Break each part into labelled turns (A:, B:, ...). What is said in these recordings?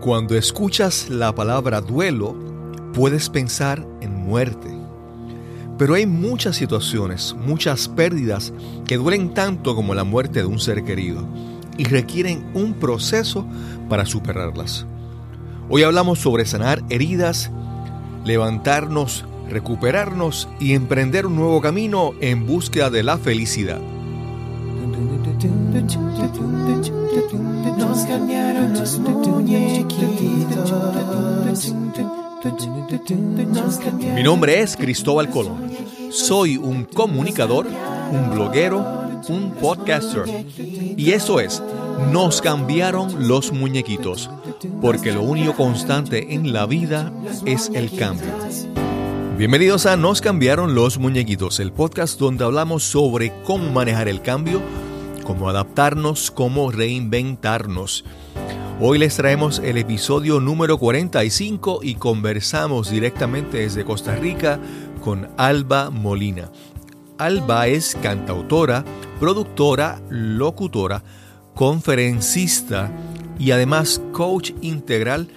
A: Cuando escuchas la palabra duelo, puedes pensar en muerte. Pero hay muchas situaciones, muchas pérdidas que duelen tanto como la muerte de un ser querido y requieren un proceso para superarlas. Hoy hablamos sobre sanar heridas, levantarnos, recuperarnos y emprender un nuevo camino en búsqueda de la felicidad. Nos cambiaron los muñequitos. Mi nombre es Cristóbal Colón. Soy un comunicador, un bloguero, un podcaster. Y eso es, nos cambiaron los muñequitos, porque lo único constante en la vida es el cambio. Bienvenidos a Nos cambiaron los muñequitos, el podcast donde hablamos sobre cómo manejar el cambio cómo adaptarnos, cómo reinventarnos. Hoy les traemos el episodio número 45 y conversamos directamente desde Costa Rica con Alba Molina. Alba es cantautora, productora, locutora, conferencista y además coach integral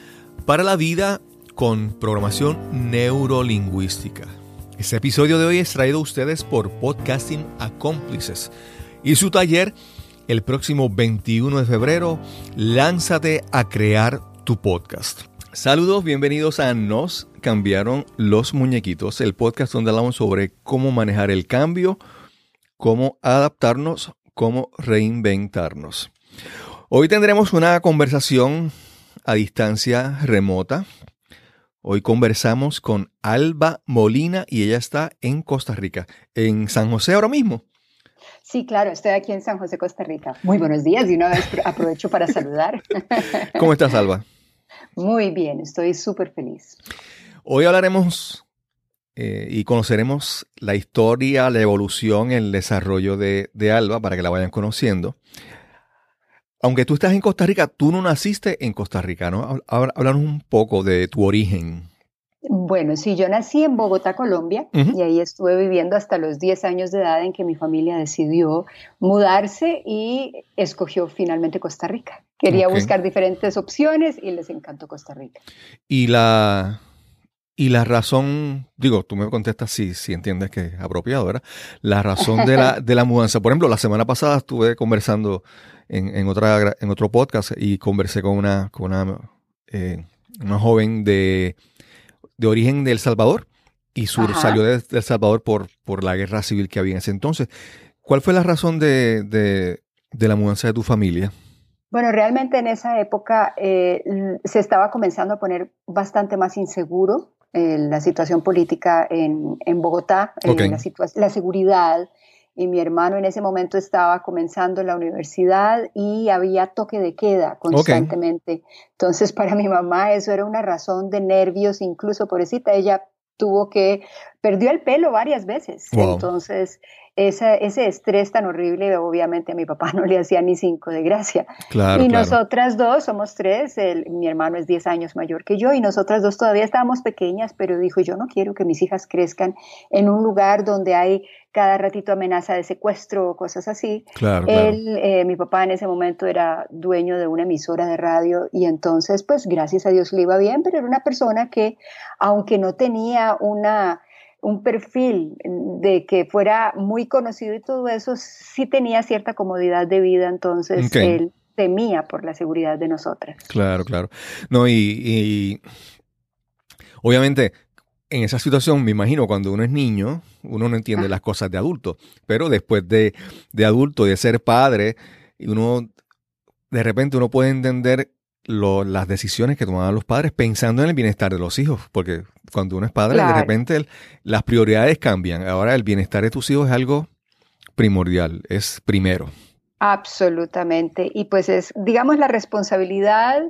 A: para la vida con programación neurolingüística. Este episodio de hoy es traído a ustedes por Podcasting Accomplices y su taller el próximo 21 de febrero. Lánzate a crear tu podcast. Saludos, bienvenidos a Nos cambiaron los muñequitos, el podcast donde hablamos sobre cómo manejar el cambio, cómo adaptarnos, cómo reinventarnos. Hoy tendremos una conversación a distancia remota. Hoy conversamos con Alba Molina y ella está en Costa Rica, en San José ahora mismo.
B: Sí, claro, estoy aquí en San José, Costa Rica. Muy buenos días y una vez aprovecho para saludar.
A: ¿Cómo estás, Alba?
B: Muy bien, estoy súper feliz.
A: Hoy hablaremos eh, y conoceremos la historia, la evolución, el desarrollo de, Alba para que la vayan conociendo. Aunque tú estás en Costa Rica, tú no naciste en Costa Rica, ¿no? Háblanos un poco de tu origen.
B: Bueno, sí, yo nací en Bogotá, Colombia, y ahí estuve viviendo hasta los 10 años de edad en que mi familia decidió mudarse y escogió finalmente Costa Rica. Quería buscar diferentes opciones y les encantó Costa Rica.
A: Y la, y la razón, digo, tú me contestas si, si entiendes que es apropiado, ¿verdad? La razón de la, de la mudanza. Por ejemplo, la semana pasada estuve conversando en, otra, en otro podcast y conversé con una, con una, eh, una joven de de origen de El Salvador y sur, salió de, El Salvador por, por la guerra civil que había en ese entonces. ¿Cuál fue la razón de, la mudanza de tu familia?
B: Bueno, realmente en esa época eh, se estaba comenzando a poner bastante más inseguro eh, la situación política en, Bogotá, la, la, seguridad, y mi hermano en ese momento estaba comenzando la universidad y había toque de queda constantemente. Entonces, para mi mamá eso era una razón de nervios, incluso pobrecita, ella tuvo que, perdió el pelo varias veces. Entonces, ese estrés tan horrible, obviamente a mi papá no le hacía ni cinco de gracia. y nosotras dos, somos tres, mi hermano es 10 años mayor que yo y nosotras dos todavía estábamos pequeñas, pero dijo, yo no quiero que mis hijas crezcan en un lugar donde hay cada ratito amenaza de secuestro o cosas así.
A: Claro,
B: Él, eh, mi papá en ese momento era dueño de una emisora de radio y entonces, pues gracias a Dios le iba bien, pero era una persona que, aunque no tenía una un perfil de que fuera muy conocido y todo eso, sí tenía cierta comodidad de vida, entonces él temía por la seguridad de nosotras.
A: Claro, claro. No, y, obviamente en esa situación, me imagino, cuando uno es niño, uno no entiende las cosas de adulto, pero después de, de adulto, de ser padre, uno, de repente uno puede entender las decisiones que tomaban los padres pensando en el bienestar de los hijos, porque cuando uno es padre, de repente las prioridades cambian. Ahora el bienestar de tus hijos es algo primordial, es primero.
B: Absolutamente. Y pues es, digamos, la responsabilidad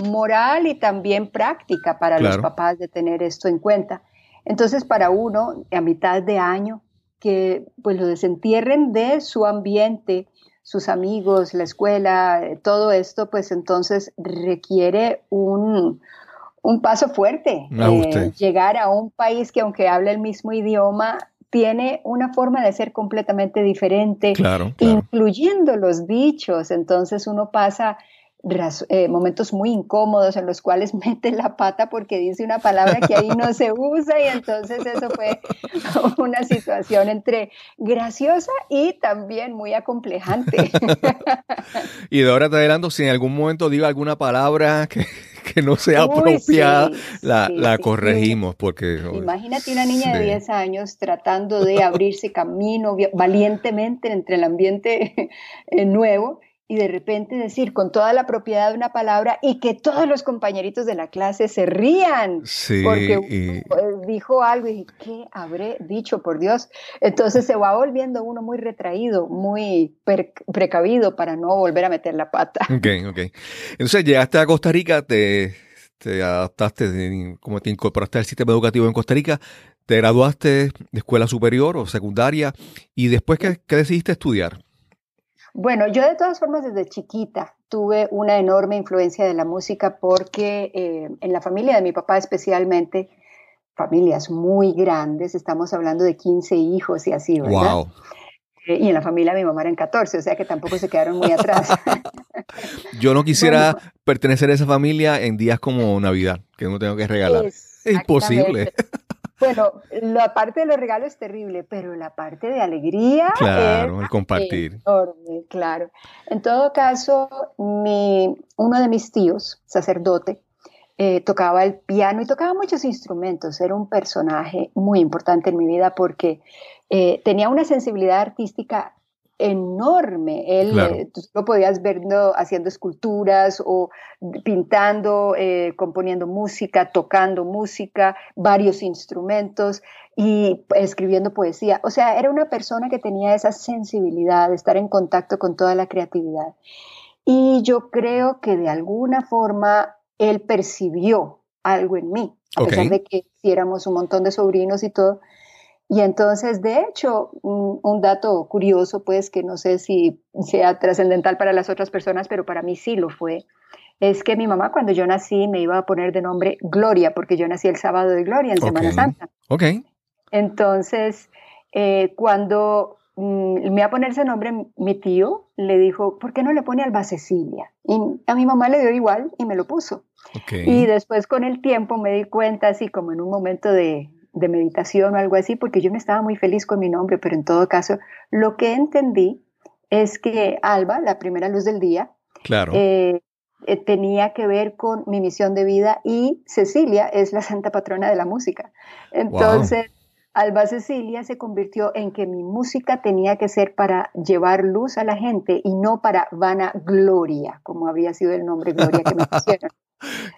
B: moral y también práctica para los papás de tener esto en cuenta. Entonces, para uno, a mitad de año, que pues lo desentierren de su ambiente, sus amigos, la escuela, eh, todo esto, pues entonces requiere un, paso fuerte. Eh, llegar a un país que aunque hable el mismo idioma, tiene una forma de ser completamente diferente, incluyendo los dichos. Entonces uno pasa eh, momentos muy incómodos en los cuales mete la pata porque dice una palabra que ahí no se usa y entonces eso fue una situación entre graciosa y también muy acomplejante.
A: y de ahora te adelanto, si en algún momento digo alguna palabra que, no sea apropiada, la, corregimos porque...
B: Imagínate una niña de 10 años tratando de abrirse camino valientemente entre el ambiente eh, nuevo y de repente decir con toda la propiedad de una palabra y que todos los compañeritos de la clase se rían porque dijo algo y ¿qué habré dicho por Dios? Entonces se va volviendo uno muy retraído, muy precavido para no volver a meter la pata.
A: Ok, ok. Entonces llegaste a Costa Rica, te, te adaptaste, como te incorporaste al sistema educativo en Costa Rica, te graduaste de escuela superior o secundaria y después, ¿qué, qué decidiste estudiar?
B: Bueno, yo de todas formas desde chiquita tuve una enorme influencia de la música porque eh, en la familia de mi papá especialmente, familias muy grandes, estamos hablando de 15 hijos y así, ¿verdad? Wow. Eh, y en la familia de mi mamá eran 14, o sea que tampoco se quedaron muy atrás.
A: yo no quisiera pertenecer a esa familia en días como Navidad, que no tengo que regalar. Es imposible.
B: Bueno, la parte de los regalos es terrible, pero la parte de alegría
A: claro, el compartir.
B: enorme, claro. En todo caso, mi, uno de mis tíos, sacerdote, eh, tocaba el piano y tocaba muchos instrumentos. Era un personaje muy importante en mi vida porque eh, tenía una sensibilidad artística enorme. Él, eh, tú lo podías ver haciendo esculturas o pintando, eh, componiendo música, tocando música, varios instrumentos y escribiendo poesía. O sea, era una persona que tenía esa sensibilidad de estar en contacto con toda la creatividad. Y yo creo que de alguna forma él percibió algo en mí, a pesar de que éramos un montón de sobrinos y todo, y entonces, de hecho, un, dato curioso, pues que no sé si sea trascendental para las otras personas, pero para mí sí lo fue, es que mi mamá cuando yo nací me iba a poner de nombre Gloria, porque yo nací el sábado de Gloria en Semana Santa.
A: Ok.
B: Entonces, eh, cuando mm, me iba a poner ese nombre, mi tío le dijo, ¿por qué no le pone Alba Cecilia? Y a mi mamá le dio igual y me lo puso. Okay. Y después con el tiempo me di cuenta, así como en un momento de, de meditación o algo así, porque yo me estaba muy feliz con mi nombre, pero en todo caso, lo que entendí es que Alba, la primera luz del día,
A: claro.
B: Eh, eh, tenía que ver con mi misión de vida y Cecilia es la santa patrona de la música. Entonces, Alba Cecilia se convirtió en que mi música tenía que ser para llevar luz a la gente y no para vana gloria, como había sido el nombre Gloria que me pusieron.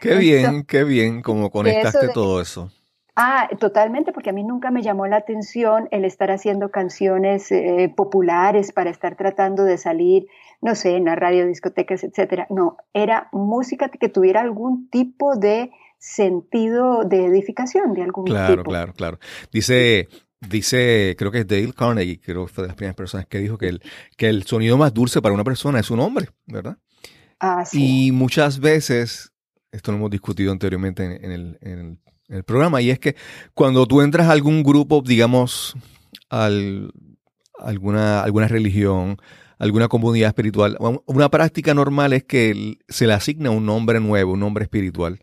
A: qué bien, qué bien, como conectaste todo eso.
B: Ah, totalmente, porque a mí nunca me llamó la atención el estar haciendo canciones eh, populares para estar tratando de salir, no sé, en la radio, discotecas, etcétera. No, era música que tuviera algún tipo de sentido de edificación, de algún
A: tipo.
B: Claro,
A: claro, claro. Dice, dice, creo que es Dale Carnegie, creo que fue de las primeras personas que dijo que el, que el sonido más dulce para una persona es su nombre, ¿verdad?
B: Ah, sí.
A: Y muchas veces, esto lo hemos discutido anteriormente en, el, en el el programa, y es que cuando tú entras a algún grupo, digamos, al, alguna, alguna religión, alguna comunidad espiritual, una práctica normal es que se le asigna un nombre nuevo, un nombre espiritual.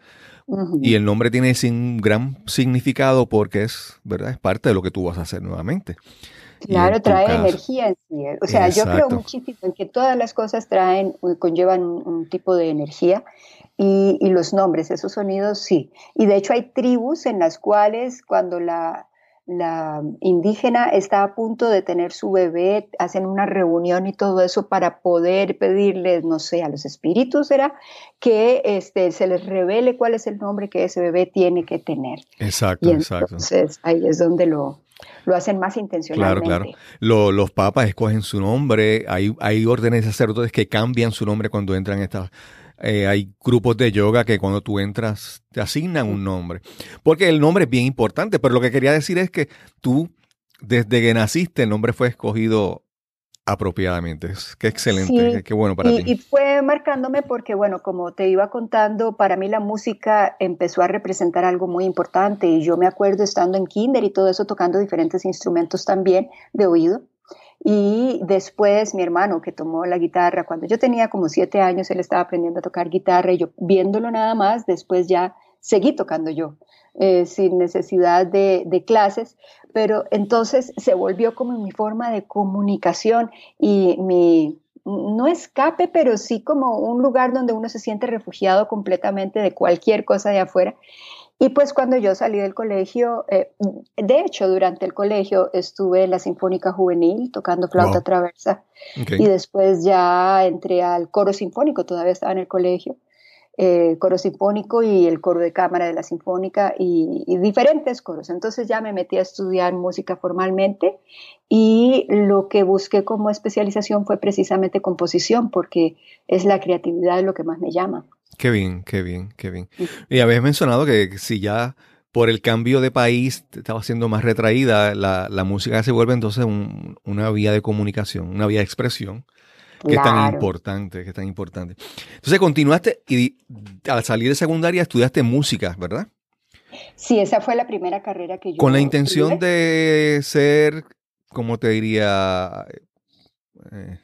A: Y el nombre tiene un gran significado porque es, ¿verdad? Es parte de lo que tú vas a hacer nuevamente.
B: Claro, trae energía en sí. O sea, yo creo muchísimo en que todas las cosas traen, conllevan un tipo de energía y, los nombres, esos sonidos sí. Y de hecho hay tribus en las cuales cuando la, la indígena está a punto de tener su bebé, hacen una reunión y todo eso para poder pedirles, no sé, a los espíritus, ¿será? Que este, se les revele cuál es el nombre que ese bebé tiene que tener.
A: Exacto,
B: y
A: entonces,
B: ahí es donde lo, lo hacen más intencionalmente.
A: Claro, claro. los papas escogen su nombre, hay, hay órdenes de sacerdotes que cambian su nombre cuando entran estas eh, hay grupos de yoga que cuando tú entras te asignan un nombre. Porque el nombre es bien importante, pero lo que quería decir es que tú, desde que naciste, el nombre fue escogido apropiadamente. Qué excelente, qué bueno para
B: ti.
A: Y
B: fue marcándome porque, bueno, como te iba contando, para mí la música empezó a representar algo muy importante y yo me acuerdo estando en kinder y todo eso tocando diferentes instrumentos también de oído Y después mi hermano que tomó la guitarra, cuando yo tenía como siete años, él estaba aprendiendo a tocar guitarra y yo viéndolo nada más, después ya seguí tocando yo, eh, sin necesidad de, de, clases, pero entonces se volvió como mi forma de comunicación y mi, no escape, pero sí como un lugar donde uno se siente refugiado completamente de cualquier cosa de afuera. Y pues cuando yo salí del colegio, eh, de hecho durante el colegio estuve en la Sinfónica Juvenil tocando flauta traversa. Y después ya entré al coro sinfónico, todavía estaba en el colegio eh, coro sinfónico y el coro de cámara de la sinfónica y, diferentes coros. Entonces ya me metí a estudiar música formalmente y lo que busqué como especialización fue precisamente composición porque es la creatividad lo que más me llama.
A: Qué bien, qué bien, qué bien. Y habías mencionado que si ya por el cambio de país estaba siendo más retraída, la, música se vuelve entonces una vía de comunicación, una vía de expresión que es tan importante, que es tan importante. Entonces continuaste y al salir de secundaria estudiaste música, ¿verdad?
B: Sí, esa fue la primera carrera que yo.
A: Con la intención de ser, ¿cómo te diría? Eh,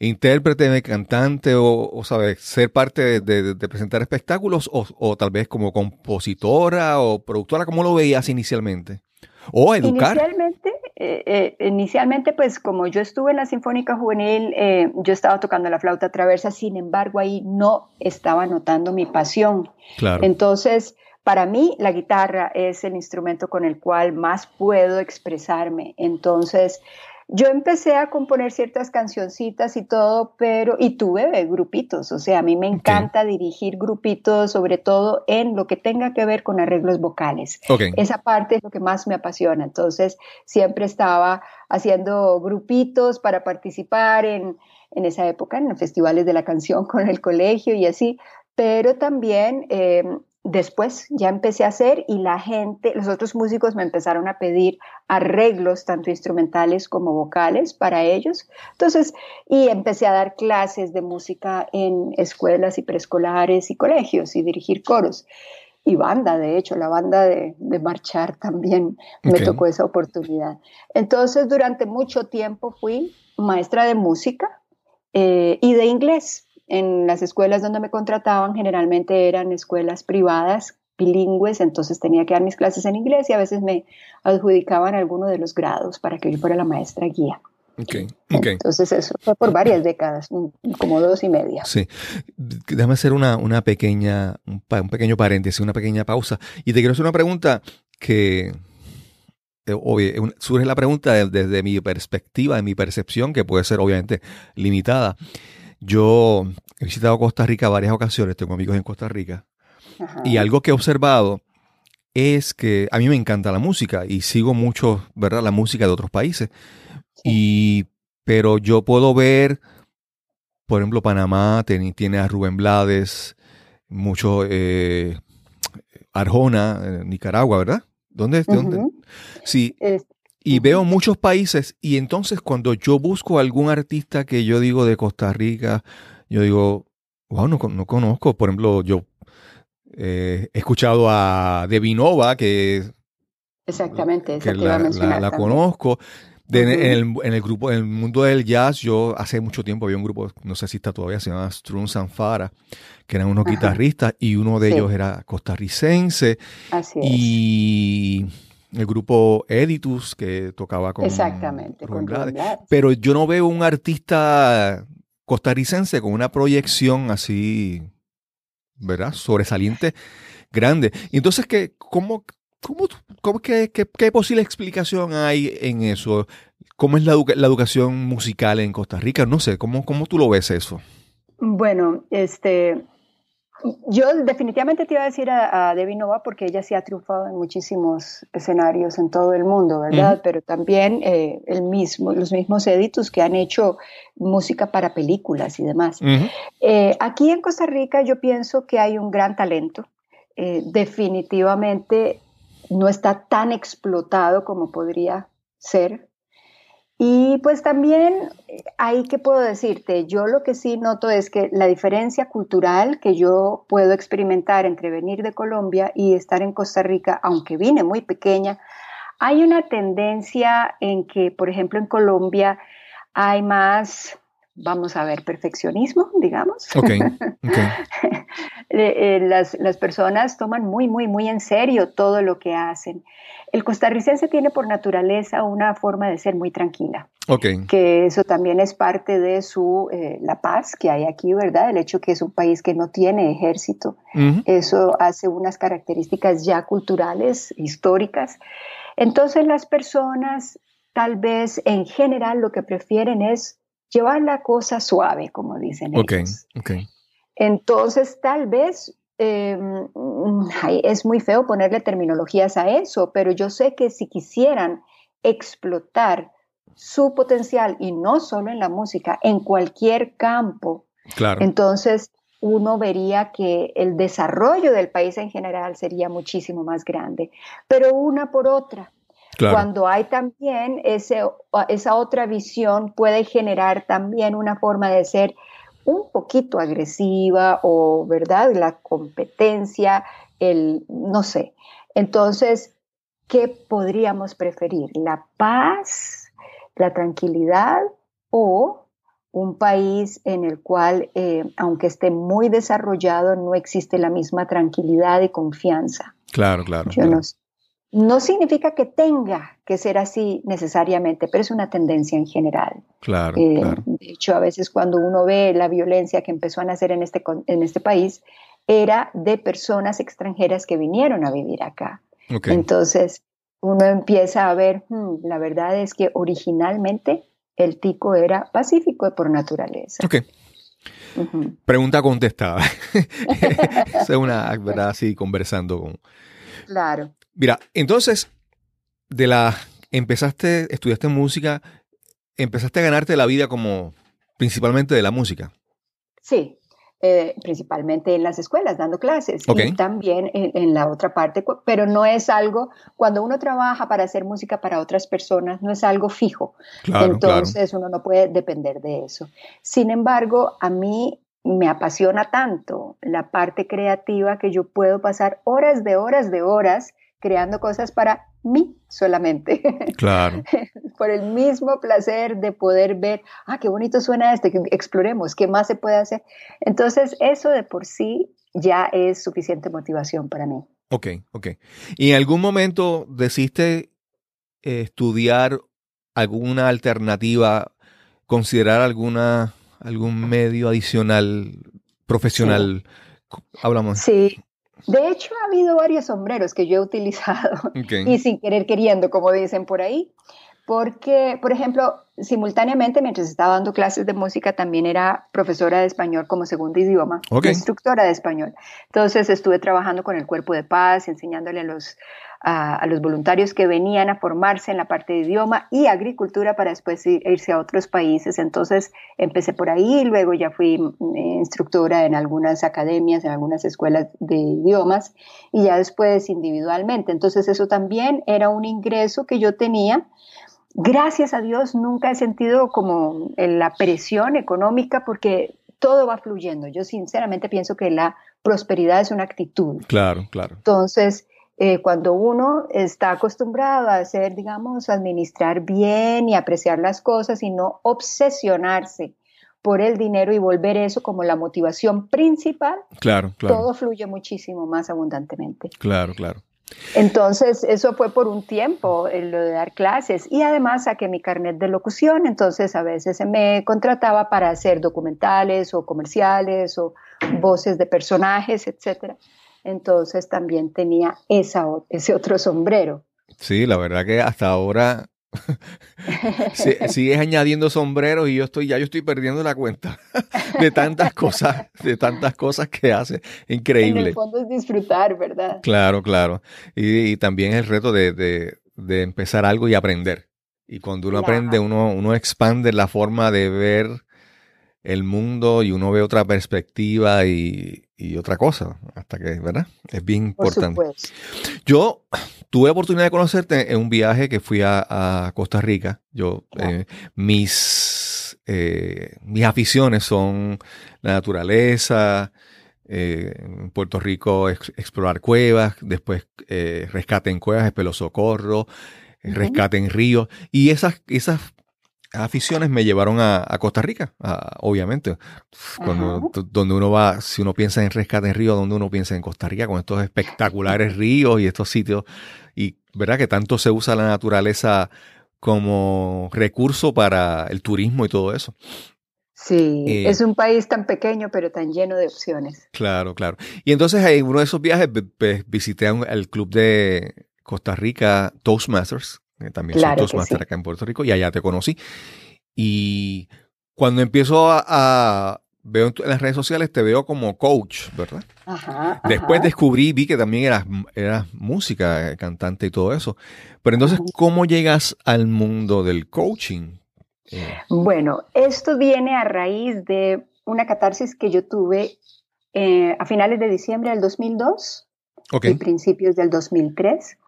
A: intérprete, cantante o, ¿sabes? Ser parte de, presentar espectáculos o, tal vez como compositora o productora, ¿cómo lo veías inicialmente? O educar.
B: Inicialmente eh, eh, inicialmente, pues como yo estuve en la Sinfónica Juvenil, eh, yo estaba tocando la flauta traversa, sin embargo ahí no estaba notando mi pasión. Entonces, para mí la guitarra es el instrumento con el cual más puedo expresarme. Entonces, yo empecé a componer ciertas cancioncitas y todo, pero, y tuve grupitos, o sea, a mí me encanta dirigir grupitos, sobre todo en lo que tenga que ver con arreglos vocales. Esa parte es lo que más me apasiona. Entonces, siempre estaba haciendo grupitos para participar en, en esa época, en los festivales de la canción con el colegio y así, pero también eh, Después ya empecé a hacer y la gente, los otros músicos me empezaron a pedir arreglos, tanto instrumentales como vocales, para ellos. Entonces, y empecé a dar clases de música en escuelas y preescolares y colegios y dirigir coros. Y banda, de hecho, la banda de, marchar también me tocó esa oportunidad. Entonces, durante mucho tiempo fui maestra de música eh, y de inglés en las escuelas donde me contrataban generalmente eran escuelas privadas bilingües, entonces tenía que dar mis clases en inglés y a veces me adjudicaban alguno de los grados para que yo fuera la maestra guía.
A: Okay, okay.
B: Entonces eso fue por varias décadas, como dos y media.
A: Sí. Déjame hacer una, una pequeña, un, pequeño paréntesis, una pequeña pausa. Y te quiero hacer una pregunta que, eh, surge la pregunta desde mi perspectiva, de mi percepción, que puede ser obviamente limitada. Yo he visitado Costa Rica varias ocasiones, tengo amigos en Costa Rica, y algo que he observado es que a mí me encanta la música y sigo mucho, ¿verdad? La música de otros países. Y, pero yo puedo ver, por ejemplo, Panamá tiene, a Rubén Blades, mucho eh, Arjona, eh, Nicaragua, ¿verdad? ¿Dónde? ¿Dónde? Sí. Y veo muchos países y entonces cuando yo busco algún artista que yo digo de Costa Rica, yo digo, wow, no, no conozco. Por ejemplo, yo eh, he escuchado a Devinova, que...
B: Exactamente,
A: que la, la, conozco. en, el, grupo, en el mundo del jazz, yo hace mucho tiempo había un grupo, no sé si está todavía, se llama Strun Sanfara, que eran unos guitarristas y uno de ellos era costarricense.
B: Así es.
A: Y el grupo Editus que tocaba con
B: Exactamente, con
A: Pero yo no veo un artista costarricense con una proyección así, ¿verdad? Sobresaliente, grande. Y entonces, ¿qué, cómo, cómo, cómo qué, qué, posible explicación hay en eso? ¿Cómo es la, la, educación musical en Costa Rica? No sé, ¿cómo, cómo tú lo ves eso?
B: Bueno, este, yo definitivamente te iba a decir a, Debbie Nova porque ella sí ha triunfado en muchísimos escenarios en todo el mundo, ¿verdad? Pero también eh, el mismo, los mismos editos que han hecho música para películas y demás. Eh, aquí en Costa Rica yo pienso que hay un gran talento. Eh, definitivamente no está tan explotado como podría ser y pues también ahí que puedo decirte, yo lo que sí noto es que la diferencia cultural que yo puedo experimentar entre venir de Colombia y estar en Costa Rica, aunque vine muy pequeña, hay una tendencia en que, por ejemplo, en Colombia hay más, vamos a ver, perfeccionismo, digamos.
A: Okay,
B: eh, las, las, personas toman muy, muy, muy en serio todo lo que hacen. El costarricense tiene por naturaleza una forma de ser muy tranquila.
A: Okay.
B: Que eso también es parte de su, eh, la paz que hay aquí, ¿verdad? El hecho que es un país que no tiene ejército. Eso hace unas características ya culturales, históricas. Entonces las personas tal vez en general lo que prefieren es llevar la cosa suave, como dicen
A: okay.
B: ellos.
A: Okay.
B: Entonces tal vez Em, es muy feo ponerle terminologías a eso, pero yo sé que si quisieran explotar su potencial, y no solo en la música, en cualquier campo, entonces uno vería que el desarrollo del país en general sería muchísimo más grande, pero una por otra. Cuando hay también ese, esa otra visión, puede generar también una forma de ser un poquito agresiva o, ¿verdad? La competencia, el, no sé. Entonces, ¿qué podríamos preferir? ¿La paz, la tranquilidad o un país en el cual, eh, aunque esté muy desarrollado, no existe la misma tranquilidad y confianza?
A: Claro, claro.
B: Yo No, no significa que tenga que ser así necesariamente, pero es una tendencia en general.
A: Claro, eh,
B: De hecho, a veces cuando uno ve la violencia que empezó a nacer en este, en este país, era de personas extranjeras que vinieron a vivir acá. Entonces, uno empieza a ver, hmm, la verdad es que originalmente el tico era pacífico por naturaleza.
A: Ok. Pregunta contestada. es una, ¿verdad? Así conversando con...
B: Claro.
A: Mira, entonces, de la empezaste, estudiaste música, empezaste a ganarte la vida como principalmente de la música.
B: Sí, eh, principalmente en las escuelas, dando clases y también en, la otra parte, pero no es algo, cuando uno trabaja para hacer música para otras personas, no es algo fijo. Entonces uno no puede depender de eso. Sin embargo, a mí me apasiona tanto la parte creativa que yo puedo pasar horas de horas de horas creando cosas para mí solamente.
A: Claro.
B: Por el mismo placer de poder ver, ah, qué bonito suena este, que exploremos, qué más se puede hacer. Entonces, eso de por sí ya es suficiente motivación para mí.
A: Ok, ok. ¿Y en algún momento decidiste eh, estudiar alguna alternativa, considerar alguna, algún medio adicional profesional? Hablamos.
B: Sí, de hecho, ha habido varios sombreros que yo he utilizado y sin querer queriendo, como dicen por ahí, porque, por ejemplo, simultáneamente mientras estaba dando clases de música también era profesora de español como segundo idioma, instructora de español. Entonces estuve trabajando con el cuerpo de paz, enseñándole a los a, los voluntarios que venían a formarse en la parte de idioma y agricultura para después irse a otros países. Entonces empecé por ahí, luego ya fui mm, instructora en algunas academias, en algunas escuelas de idiomas y ya después individualmente. Entonces eso también era un ingreso que yo tenía. Gracias a Dios nunca he sentido como la presión económica porque todo va fluyendo. Yo sinceramente pienso que la prosperidad es una actitud.
A: Claro, claro.
B: Entonces, eh, cuando uno está acostumbrado a hacer, digamos, administrar bien y apreciar las cosas y no obsesionarse por el dinero y volver eso como la motivación principal,
A: claro, claro.
B: todo fluye muchísimo más abundantemente.
A: Claro, claro.
B: Entonces, eso fue por un tiempo, lo de dar clases. Y además saqué mi carnet de locución, entonces a veces se me contrataba para hacer documentales o comerciales o voces de personajes, etcétera entonces también tenía esa, ese otro sombrero.
A: Sí, la verdad que hasta ahora sigues añadiendo sombreros y yo estoy ya yo estoy perdiendo la cuenta de tantas cosas, de tantas cosas que hace. Increíble. En
B: el fondo es disfrutar, ¿verdad?
A: Claro, claro. Y, también el reto de, empezar algo y aprender. Y cuando uno aprende, uno, uno expande la forma de ver el mundo y uno ve otra perspectiva y, otra cosa, hasta que, ¿verdad? Es bien importante. Yo tuve oportunidad de conocerte en un viaje que fui a, Costa Rica. Yo, eh, mis, eh, mis aficiones son la naturaleza, eh, en Puerto Rico explorar cuevas, después rescate en cuevas, espelo socorro, rescate en ríos. Y esas, esas aficiones me llevaron a, Costa Rica, obviamente. Cuando, donde uno va, si uno piensa en rescate en ríos, donde uno piensa en Costa Rica, con estos espectaculares ríos y estos sitios. Y verdad que tanto se usa la naturaleza como recurso para el turismo y todo eso.
B: Sí, eh, es un país tan pequeño pero tan lleno de opciones.
A: Claro, claro. Y entonces en uno de esos viajes visité el club de Costa Rica Toastmasters, también soy Toastmaster acá en Puerto Rico, y allá te conocí. Y cuando empiezo a, veo en las redes sociales, te veo como coach, ¿verdad? Ajá, Después descubrí, vi que también eras, eras música, cantante y todo eso. Pero entonces, ¿cómo llegas al mundo del coaching?
B: Bueno, esto viene a raíz de una catarsis que yo tuve eh, a finales de diciembre del 2002 y principios del 2003,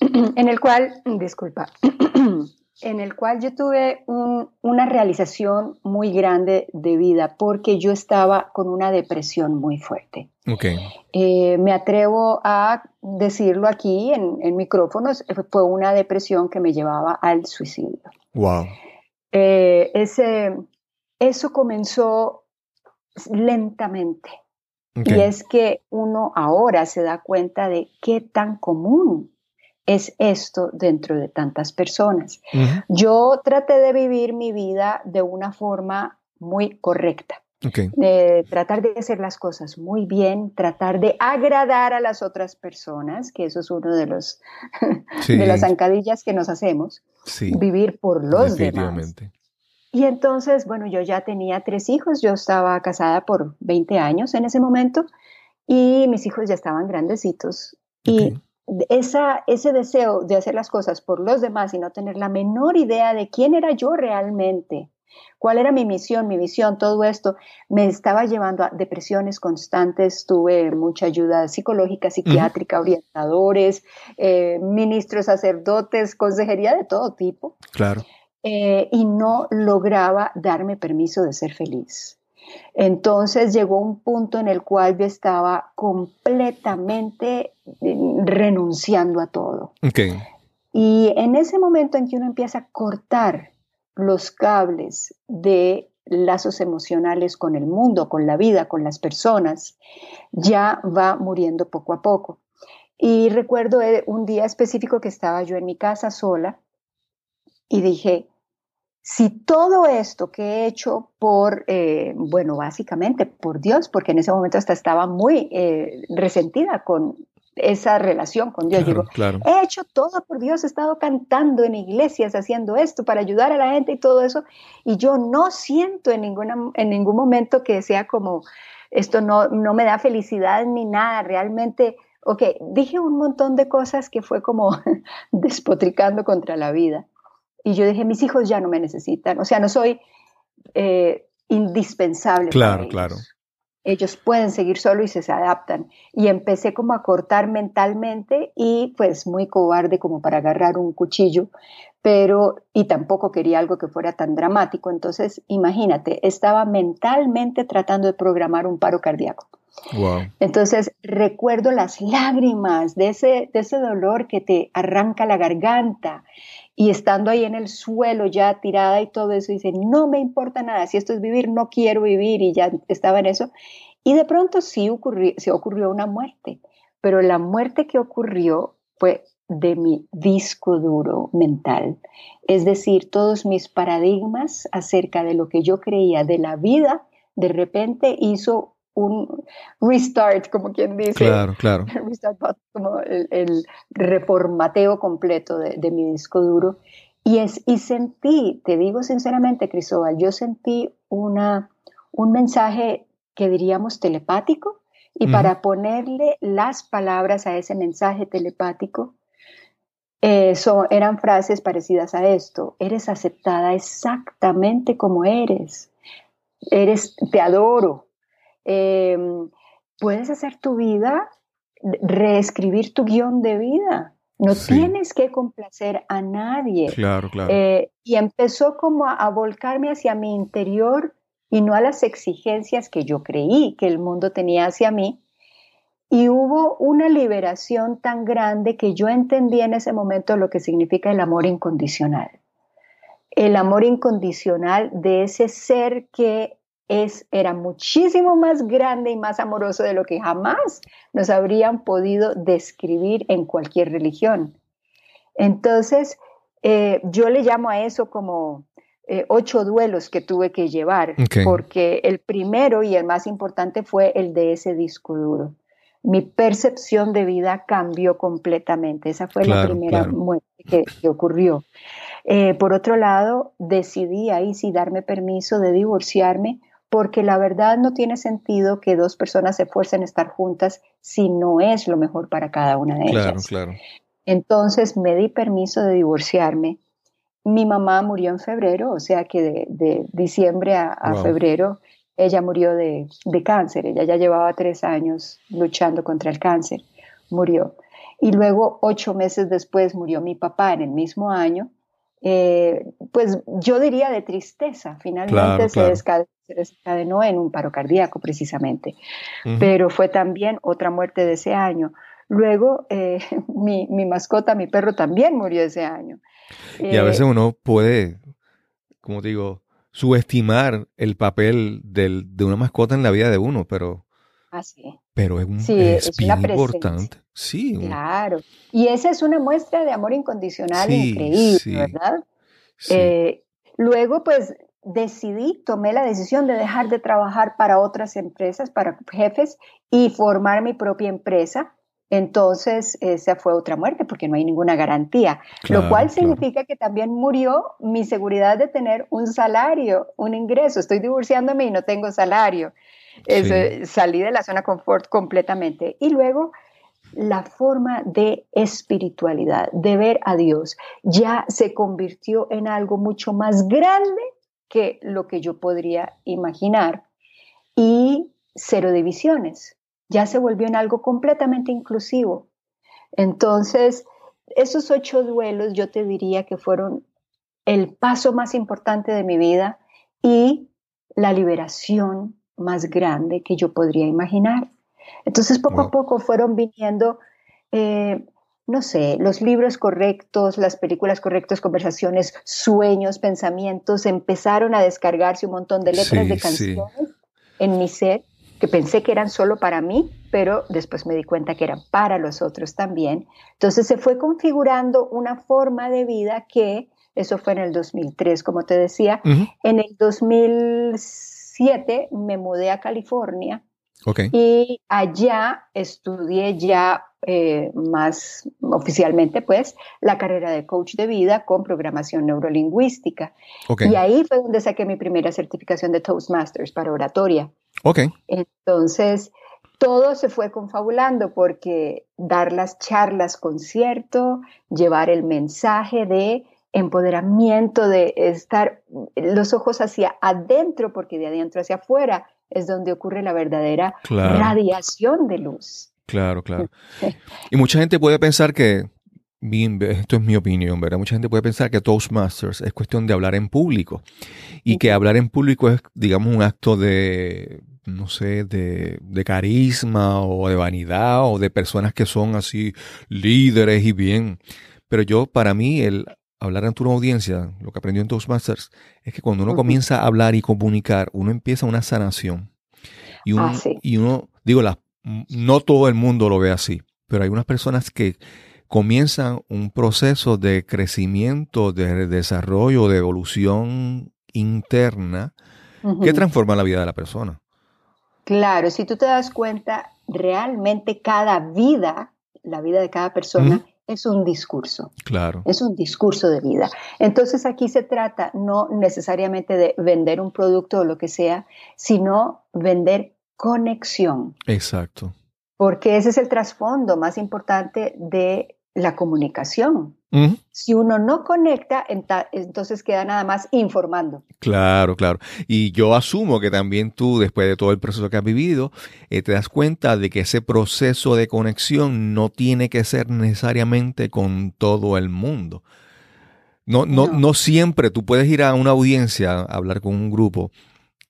B: en el cual, disculpa, en el cual yo tuve una realización muy grande de vida porque yo estaba con una depresión muy fuerte. Eh, me atrevo a decirlo aquí en, en micrófonos, fue una depresión que me llevaba al suicidio.
A: Wow.
B: Eh, ese, eso comenzó lentamente. Y es que uno ahora se da cuenta de qué tan común es esto dentro de tantas personas. Yo traté de vivir mi vida de una forma muy correcta. De tratar de hacer las cosas muy bien, tratar de agradar a las otras personas, que eso es uno de los de las zancadillas que nos hacemos, vivir por los demás. Y entonces, bueno, yo ya tenía tres hijos, yo estaba casada por 20 años en ese momento y mis hijos ya estaban grandecitos. Y esa, ese deseo de hacer las cosas por los demás y no tener la menor idea de quién era yo realmente, cuál era mi misión, mi visión, todo esto, me estaba llevando a depresiones constantes, tuve mucha ayuda psicológica, psiquiátrica, orientadores, eh, ministros, sacerdotes, consejería de todo tipo.
A: Claro.
B: Eh, y no lograba darme permiso de ser feliz. Entonces llegó un punto en el cual yo estaba completamente eh, renunciando a todo. Y en ese momento en que uno empieza a cortar los cables de lazos emocionales con el mundo, con la vida, con las personas, ya va muriendo poco a poco. Y recuerdo eh, un día específico que estaba yo en mi casa sola y dije, si todo esto que he hecho por, eh, bueno, básicamente por Dios, porque en ese momento hasta estaba muy eh, resentida con esa relación con Dios. Digo, he hecho todo por Dios, he estado cantando en iglesias, haciendo esto para ayudar a la gente y todo eso, y yo no siento en, ninguna, en ningún momento que sea como, esto no, no me da felicidad ni nada, realmente, ok, dije un montón de cosas que fue como despotricando contra la vida. Y yo dije, mis hijos ya no me necesitan, o sea, no soy eh, indispensable.
A: Claro, claro.
B: Ellos pueden seguir solo y se, adaptan. Y empecé como a cortar mentalmente y pues muy cobarde como para agarrar un cuchillo, pero y tampoco quería algo que fuera tan dramático. Entonces, imagínate, estaba mentalmente tratando de programar un paro cardíaco. Wow. Entonces recuerdo las lágrimas de ese, de ese dolor que te arranca la garganta, y estando ahí en el suelo ya tirada y todo eso, dice, no me importa nada, si esto es vivir, no quiero vivir y ya estaba en eso. Y de pronto sí ocurrió, sí ocurrió una muerte, pero la muerte que ocurrió fue de mi disco duro mental. Es decir, todos mis paradigmas acerca de lo que yo creía de la vida, de repente hizo un restart, como quien dice.
A: Claro, claro.
B: Restart, como el, reformateo completo de, mi disco duro. Y, es, y sentí, te digo sinceramente, Cristóbal, yo sentí una, un mensaje que diríamos telepático, y para ponerle las palabras a ese mensaje telepático, eh, eran frases parecidas a esto. Eres aceptada exactamente como eres. Eres, te adoro, Em, puedes hacer tu vida, reescribir tu guion de vida. No tienes que complacer a nadie.
A: Claro, claro.
B: Eh, y empezó como a, volcarme hacia mi interior y no a las exigencias que yo creí que el mundo tenía hacia mí. Y hubo una liberación tan grande que yo entendí en ese momento lo que significa el amor incondicional. El amor incondicional de ese ser que es, era muchísimo más grande y más amoroso de lo que jamás nos habrían podido describir en cualquier religión. Entonces, eh, yo le llamo a eso como eh, ocho duelos que tuve que llevar, porque el primero y el más importante fue el de ese disco duro. Mi percepción de vida cambió completamente. Esa fue la primera muerte que, ocurrió. Eh, por otro lado, decidí ahí sí darme permiso de divorciarme porque la verdad no tiene sentido que dos personas se esfuercen a estar juntas si no es lo mejor para cada una de ellas. Claro, claro. Entonces me di permiso de divorciarme mi mamá murió en febrero, o sea que de, diciembre a, febrero ella murió de, cáncer. Ella ya llevaba tres años luchando contra el cáncer, murió. Y luego, ocho meses después, murió mi papá en el mismo año. Eh, pues yo diría de tristeza. Finalmente se, Descadenó, en un paro cardíaco, precisamente. Pero fue también otra muerte de ese año. Luego, eh, mi, mi mascota, mi perro, también murió ese año.
A: Y a veces eh, uno puede, como digo, subestimar el papel de una mascota en la vida de uno, pero...
B: Así.
A: Pero es, un, es, bien importante. Sí.
B: Claro. Y esa es una muestra de amor incondicional increíble, ¿verdad? Eh, luego, pues decidí, tomé la decisión de dejar de trabajar para otras empresas, para jefes, y formar mi propia empresa entonces esa fue otra muerte porque no hay ninguna garantía, lo cual significa que también murió mi seguridad de tener un salario, un ingreso. Estoy divorciándome y no tengo salario. salí de la zona confort completamente. Y luego la forma de espiritualidad, de ver a Dios, ya se convirtió en algo mucho más grande que lo que yo podría imaginar. Y cero divisiones ya se volvió en algo completamente inclusivo. Entonces, esos ocho duelos yo te diría que fueron el paso más importante de mi vida y la liberación más grande que yo podría imaginar. Entonces, poco a poco fueron viniendo, eh, no sé, los libros correctos, las películas correctas, conversaciones, sueños, pensamientos, empezaron a descargarse un montón de letras de canciones en mi ser que pensé que eran solo para mí, pero después me di cuenta que eran para los otros también. Entonces se fue configurando una forma de vida que, eso fue en el 2003, como te decía, en el 2007 me mudé a California y allá estudié ya eh, más oficialmente, pues, la carrera de coach de vida con programación neurolingüística. Y ahí fue donde saqué mi primera certificación de Toastmasters para oratoria.
A: Ok.
B: Entonces, todo se fue confabulando porque dar las charlas concierto, llevar el mensaje de empoderamiento, de estar los ojos hacia adentro, porque de adentro hacia afuera es donde ocurre la verdadera radiación de luz.
A: Claro, claro. Y mucha gente puede pensar que, esto es mi opinión, ¿verdad? Mucha gente puede pensar que Toastmasters es cuestión de hablar en público y que hablar en público es, digamos, un acto de no sé, de, de, carisma o de vanidad o de personas que son así líderes y bien. Pero yo, para mí, el hablar ante una audiencia, lo que aprendió en Toastmasters, es que cuando uno comienza a hablar y comunicar, uno empieza una sanación. Y uno, ah, y uno digo, la, no todo el mundo lo ve así, pero hay unas personas que comienzan un proceso de crecimiento, de desarrollo, de evolución interna que transforma la vida de la persona.
B: Claro, si tú te das cuenta, realmente cada vida, la vida de cada persona, es un discurso.
A: Claro.
B: Es un discurso de vida. Entonces aquí se trata no necesariamente de vender un producto o lo que sea, sino vender conexión.
A: Exacto.
B: Porque ese es el trasfondo más importante de la comunicación. Si uno no conecta, entonces queda nada más informando.
A: Claro, claro. Y yo asumo que también tú, después de todo el proceso que has vivido, eh, te das cuenta de que ese proceso de conexión no tiene que ser necesariamente con todo el mundo. No, no, no. siempre tú puedes ir a una audiencia a hablar con un grupo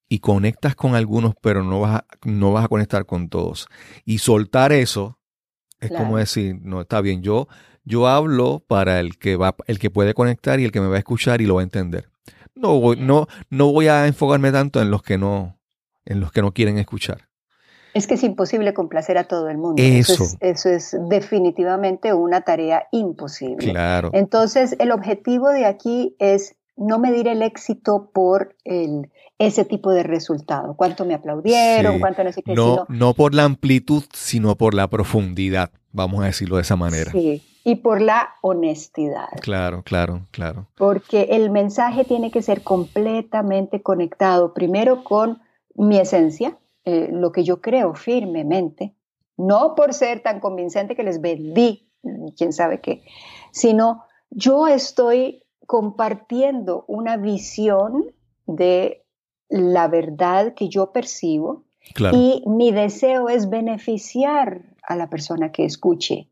A: y conectas con algunos, pero no vas a, no vas a conectar con todos. Y soltar eso es como decir, no, está bien, yo, yo hablo para el que va, el que puede conectar y el que me va a escuchar y lo va a entender. No voy, no, no voy a enfocarme tanto en los que no, en los que no quieren escuchar.
B: Es que es imposible complacer a todo el mundo. Eso. Eso es, definitivamente una tarea imposible.
A: Claro.
B: Entonces, el objetivo de aquí es no medir el éxito por el, ese tipo de resultado. Cuánto me aplaudieron, cuánto no sé qué.
A: No, no por la amplitud, sino por la profundidad, vamos a decirlo de esa manera.
B: Sí, y por la honestidad.
A: Claro, claro, claro.
B: Porque el mensaje tiene que ser completamente conectado, primero con mi esencia, eh, lo que yo creo firmemente, no por ser tan convincente que les vendí, quién sabe qué, sino yo estoy compartiendo una visión de la verdad que yo percibo y mi deseo es beneficiar a la persona que escuche.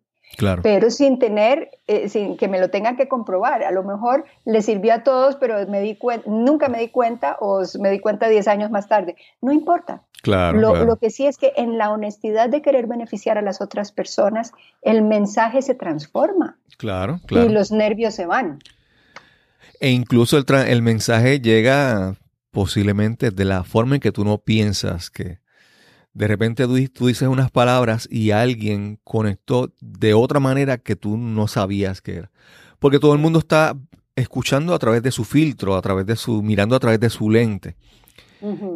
B: Pero sin tener, eh, sin que me lo tengan que comprobar. A lo mejor le sirvió a todos, pero me di nunca me di cuenta o me di cuenta 10 años más tarde. No importa.
A: Claro
B: lo, lo, que sí es que en la honestidad de querer beneficiar a las otras personas, el mensaje se transforma.
A: Claro, claro.
B: Y los nervios se van.
A: E incluso el, el mensaje llega posiblemente de la forma en que tú no piensas que, de repente tú, dices unas palabras y alguien conectó de otra manera que tú no sabías que era. Porque todo el mundo está escuchando a través de su filtro, a través de su, mirando a través de su lente.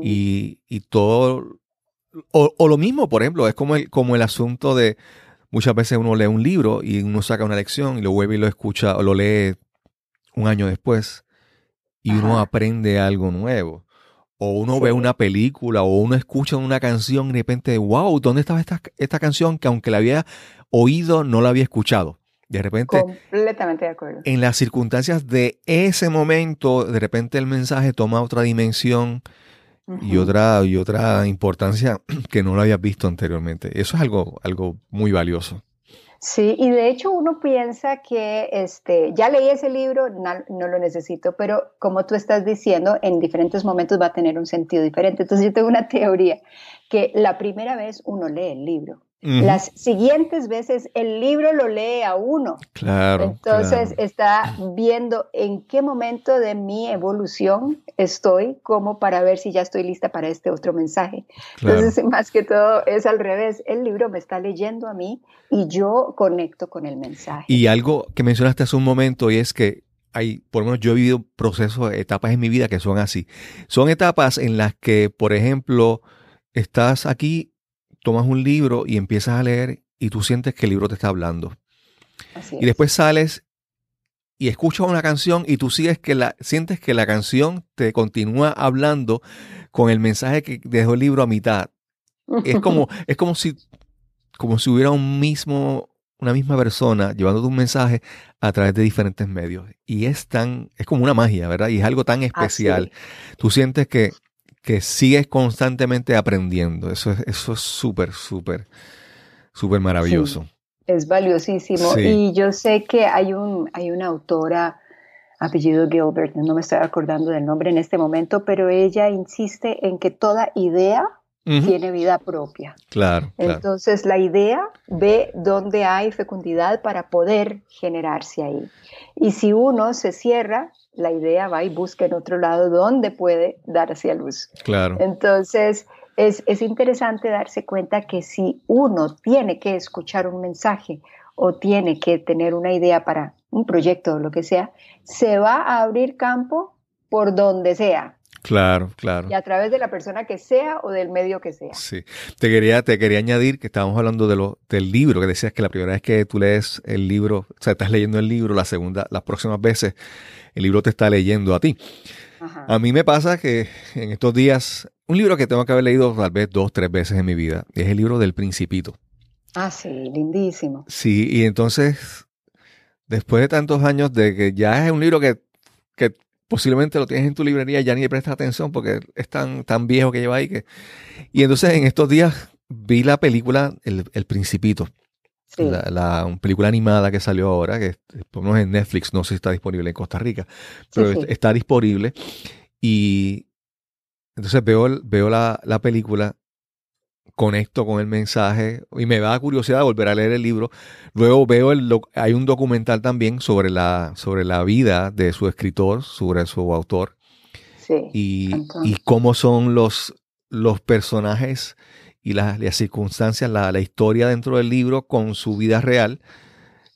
A: y, y, todo, o, lo mismo, por ejemplo, es como el, como el asunto de muchas veces uno lee un libro y uno saca una lección y lo vuelve y lo escucha o lo lee un año después y uno aprende algo nuevo o uno ve una película o uno escucha una canción y de repente, wow, ¿dónde estaba esta, esta canción que aunque la había oído, no la había escuchado? De repente,
B: completamente de acuerdo.
A: En las circunstancias de ese momento, de repente el mensaje toma otra dimensión y otra y otra importancia que no lo habías visto anteriormente. Eso es algo algo muy valioso.
B: Sí, y de hecho uno piensa que este, ya leí ese libro, no, lo necesito, pero como tú estás diciendo, en diferentes momentos va a tener un sentido diferente. Entonces yo tengo una teoría que la primera vez uno lee el libro, las siguientes veces el libro lo lee a uno.
A: Claro.
B: Entonces está viendo en qué momento de mi evolución estoy como para ver si ya estoy lista para este otro mensaje. Entonces, más que todo es al revés. El libro me está leyendo a mí y yo conecto con el mensaje.
A: Y algo que mencionaste hace un momento y es que hay, por lo menos yo he vivido procesos, etapas en mi vida que son así. Son etapas en las que, por ejemplo, estás aquí tomas un libro y empiezas a leer y tú sientes que el libro te está hablando. y después sales y escuchas una canción y tú sigues que la, sientes que la canción te continúa hablando con el mensaje que dejó el libro a mitad. Es como, es como si, como si hubiera un mismo, una misma persona llevándote un mensaje a través de diferentes medios. Y es tan, es como una magia, ¿verdad? Y es algo tan especial. Tú sientes que que sigues constantemente aprendiendo. Eso es eso es súper, súper, súper maravilloso.
B: es valiosísimo. Y yo sé que hay, un, hay una autora, apellido Gilbert, no me estoy acordando del nombre en este momento, pero ella insiste en que toda idea tiene vida propia.
A: Claro,
B: Entonces la idea ve dónde hay fecundidad para poder generarse ahí. Y si uno se cierra, la idea va y busca en otro lado dónde puede darse a luz.
A: Claro.
B: Entonces, es, es, interesante darse cuenta que si uno tiene que escuchar un mensaje o tiene que tener una idea para un proyecto o lo que sea, se va a abrir campo por donde sea.
A: Claro, claro.
B: Y a través de la persona que sea o del medio que sea.
A: Sí. Te quería, te quería añadir que estábamos hablando de lo, del libro, que decías que la primera vez que tú lees el libro, o sea, estás leyendo el libro, la segunda, las próximas veces el libro te está leyendo a ti. A mí me pasa que en estos días, un libro que tengo que haber leído tal vez dos, tres veces en mi vida, es el libro del Principito.
B: Ah, sí, lindísimo.
A: Sí, y entonces, después de tantos años de que ya es un libro que, posiblemente lo tienes en tu librería, ya ni le prestas atención porque es tan, tan viejo que lleva ahí que... Y entonces en estos días vi la película El, el Principito. La, película animada que salió ahora, que por lo menos en Netflix, no sé si está disponible en Costa Rica, pero está disponible. Y entonces veo, veo la, la película conecto con el mensaje y me da curiosidad volver a leer el libro. Luego veo el hay un documental también sobre la, sobre la vida de su escritor, sobre su autor. Sí, y, y, cómo son los, los personajes y las, circunstancias, la, la, historia dentro del libro con su vida real.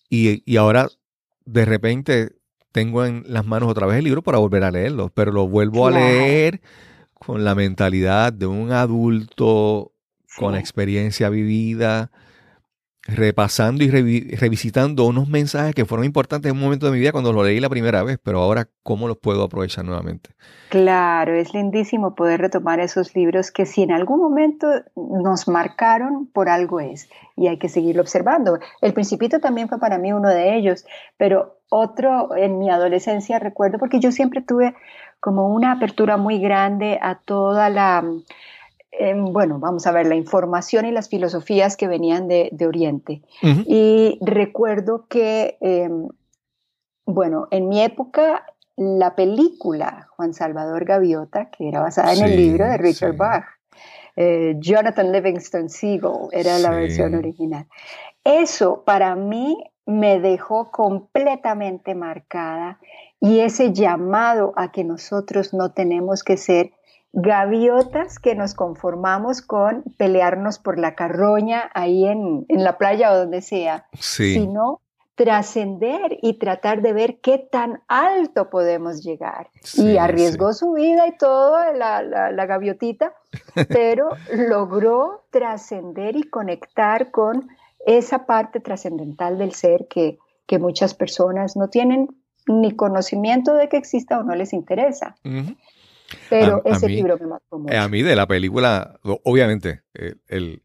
A: Y, y ahora, de repente, tengo en las manos otra vez el libro para volver a leerlo, pero lo vuelvo a leer con la mentalidad de un adulto con experiencia vivida, repasando y revisitando unos mensajes que fueron importantes en un momento de mi vida cuando lo leí la primera vez, pero ahora cómo los puedo aprovechar nuevamente.
B: Claro, es lindísimo poder retomar esos libros que si en algún momento nos marcaron, por algo es, y hay que seguirlo observando. El Principito también fue para mí uno de ellos, pero otro en mi adolescencia recuerdo, porque yo siempre tuve como una apertura muy grande a toda la Em, bueno, vamos a ver, la información y las filosofías que venían de, Oriente. Y recuerdo que, em, bueno, en mi época, la película Juan Salvador Gaviota, que era basada en el libro de Richard Bach, eh, Jonathan Livingston Seagull era la versión original. Eso para mí me dejó completamente marcada y ese llamado a que nosotros no tenemos que ser gaviotas que nos conformamos con pelearnos por la carroña ahí en, la playa o donde sea, sino trascender y tratar de ver qué tan alto podemos llegar. y arriesgó su vida y todo, la, la, gaviotita, pero logró trascender y conectar con esa parte trascendental del ser que, que, muchas personas no tienen ni conocimiento de que exista o no les interesa. Pero ese libro me marcó mucho.
A: A mí de la película, obviamente, el,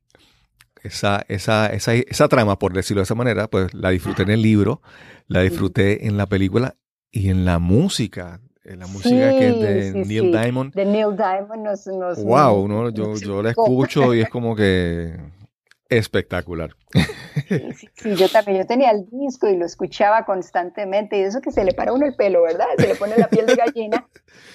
A: esa, esa, esa, esa, trama, por decirlo de esa manera, pues la disfruté en el libro, la disfruté en la película y en la música. En la música que es de Neil Diamond.
B: De Neil Diamond nos... nos
A: wow, yo, yo la escucho y es como que espectacular.
B: Sí, yo también, yo tenía el disco y lo escuchaba constantemente y eso que se le para uno el pelo, ¿verdad? Se le pone la piel de gallina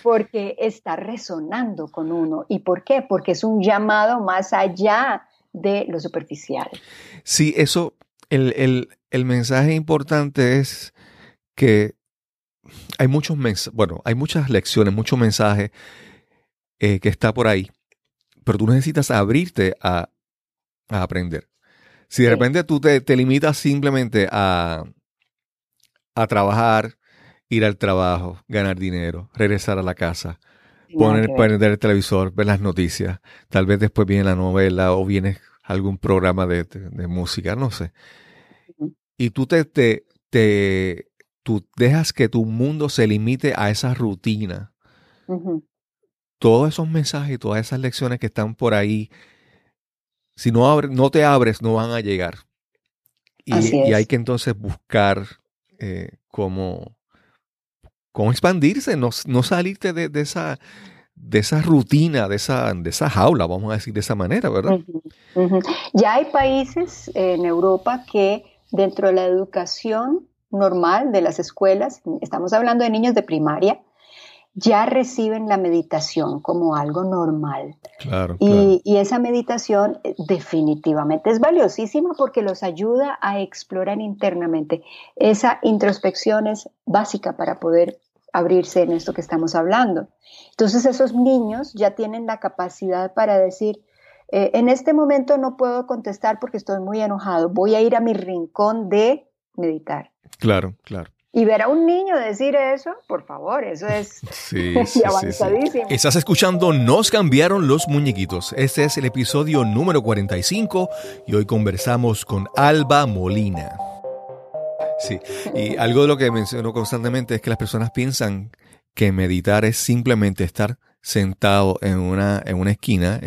B: porque está resonando con uno. ¿Y por qué? Porque es un llamado más allá de lo superficial.
A: Sí, eso, el, mensaje importante es que hay muchos mensajes, bueno, hay muchas lecciones, muchos mensajes eh, que está por ahí, pero tú necesitas abrirte a, a aprender. Si de repente tú te, limitas simplemente a, a trabajar, ir al trabajo, ganar dinero, regresar a la casa, poner, prender el televisor, ver las noticias, tal vez después viene la novela o viene algún programa de, música, no sé. Y tú te, te, te, tú dejas que tu mundo se limite a esa rutina. Todos esos mensajes y todas esas lecciones que están por ahí si no, no te abres, no van a llegar. Y, hay que entonces buscar eh, cómo, cómo, expandirse, no, salirte de, esa, de esa rutina, de esa, de esa jaula, vamos a decir de esa manera, ¿verdad?
B: Ya hay países en Europa que dentro de la educación normal de las escuelas, estamos hablando de niños de primaria, ya reciben la meditación como algo normal. y, esa meditación eh, definitivamente es valiosísima porque los ayuda a explorar internamente. Esa introspección es básica para poder abrirse en esto que estamos hablando. Entonces esos niños ya tienen la capacidad para decir, eh, en este momento no puedo contestar porque estoy muy enojado, voy a ir a mi rincón de meditar.
A: Claro, claro.
B: Y ver a un niño decir eso, por favor, eso es sí, avanzadísimo.
A: Estás escuchando Nos cambiaron los muñequitos. Este es el episodio número 45 y hoy conversamos con Alba Molina. Sí, y algo de lo que menciono constantemente es que las personas piensan que meditar es simplemente estar sentado en una, en una esquina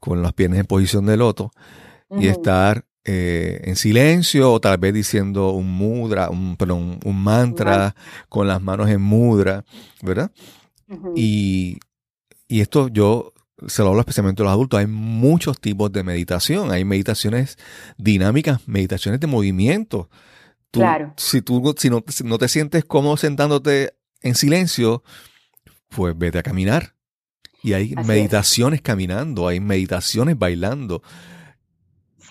A: con las piernas en posición de loto y estar eh, en silencio o tal vez diciendo un mudra, un, perdón, un mantra con las manos en mudra, ¿verdad? y, esto yo se lo hablo especialmente a los adultos, hay muchos tipos de meditación, hay meditaciones dinámicas, meditaciones de movimiento. claro. Si tú si no, no te sientes cómodo sentándote en silencio, pues vete a caminar. Y hay meditaciones caminando, hay meditaciones bailando.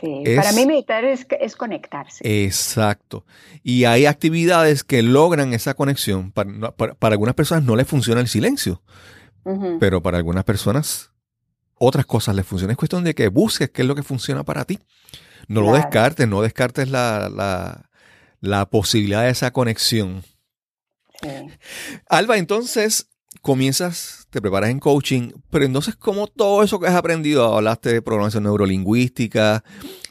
B: Sí, para mí meditar es, es, conectarse.
A: Exacto. Y hay actividades que logran esa conexión. Para, algunas personas no les funciona el silencio, pero para algunas personas otras cosas les funcionan. Es cuestión de que busques qué es lo que funciona para ti. No lo descartes, no descartes la, la, posibilidad de esa conexión. Alba, entonces comienzas, te preparas en coaching, pero entonces, ¿cómo todo eso que has aprendido? Hablaste de programación neurolingüística,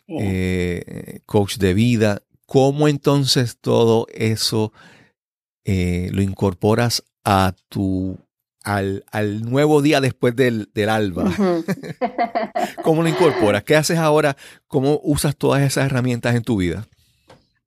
A: eh, coach de vida. ¿Cómo entonces todo eso eh, lo incorporas a tu al, nuevo día después del, alba. ¿Cómo lo incorporas? ¿Qué haces ahora? ¿Cómo usas todas esas herramientas en tu vida?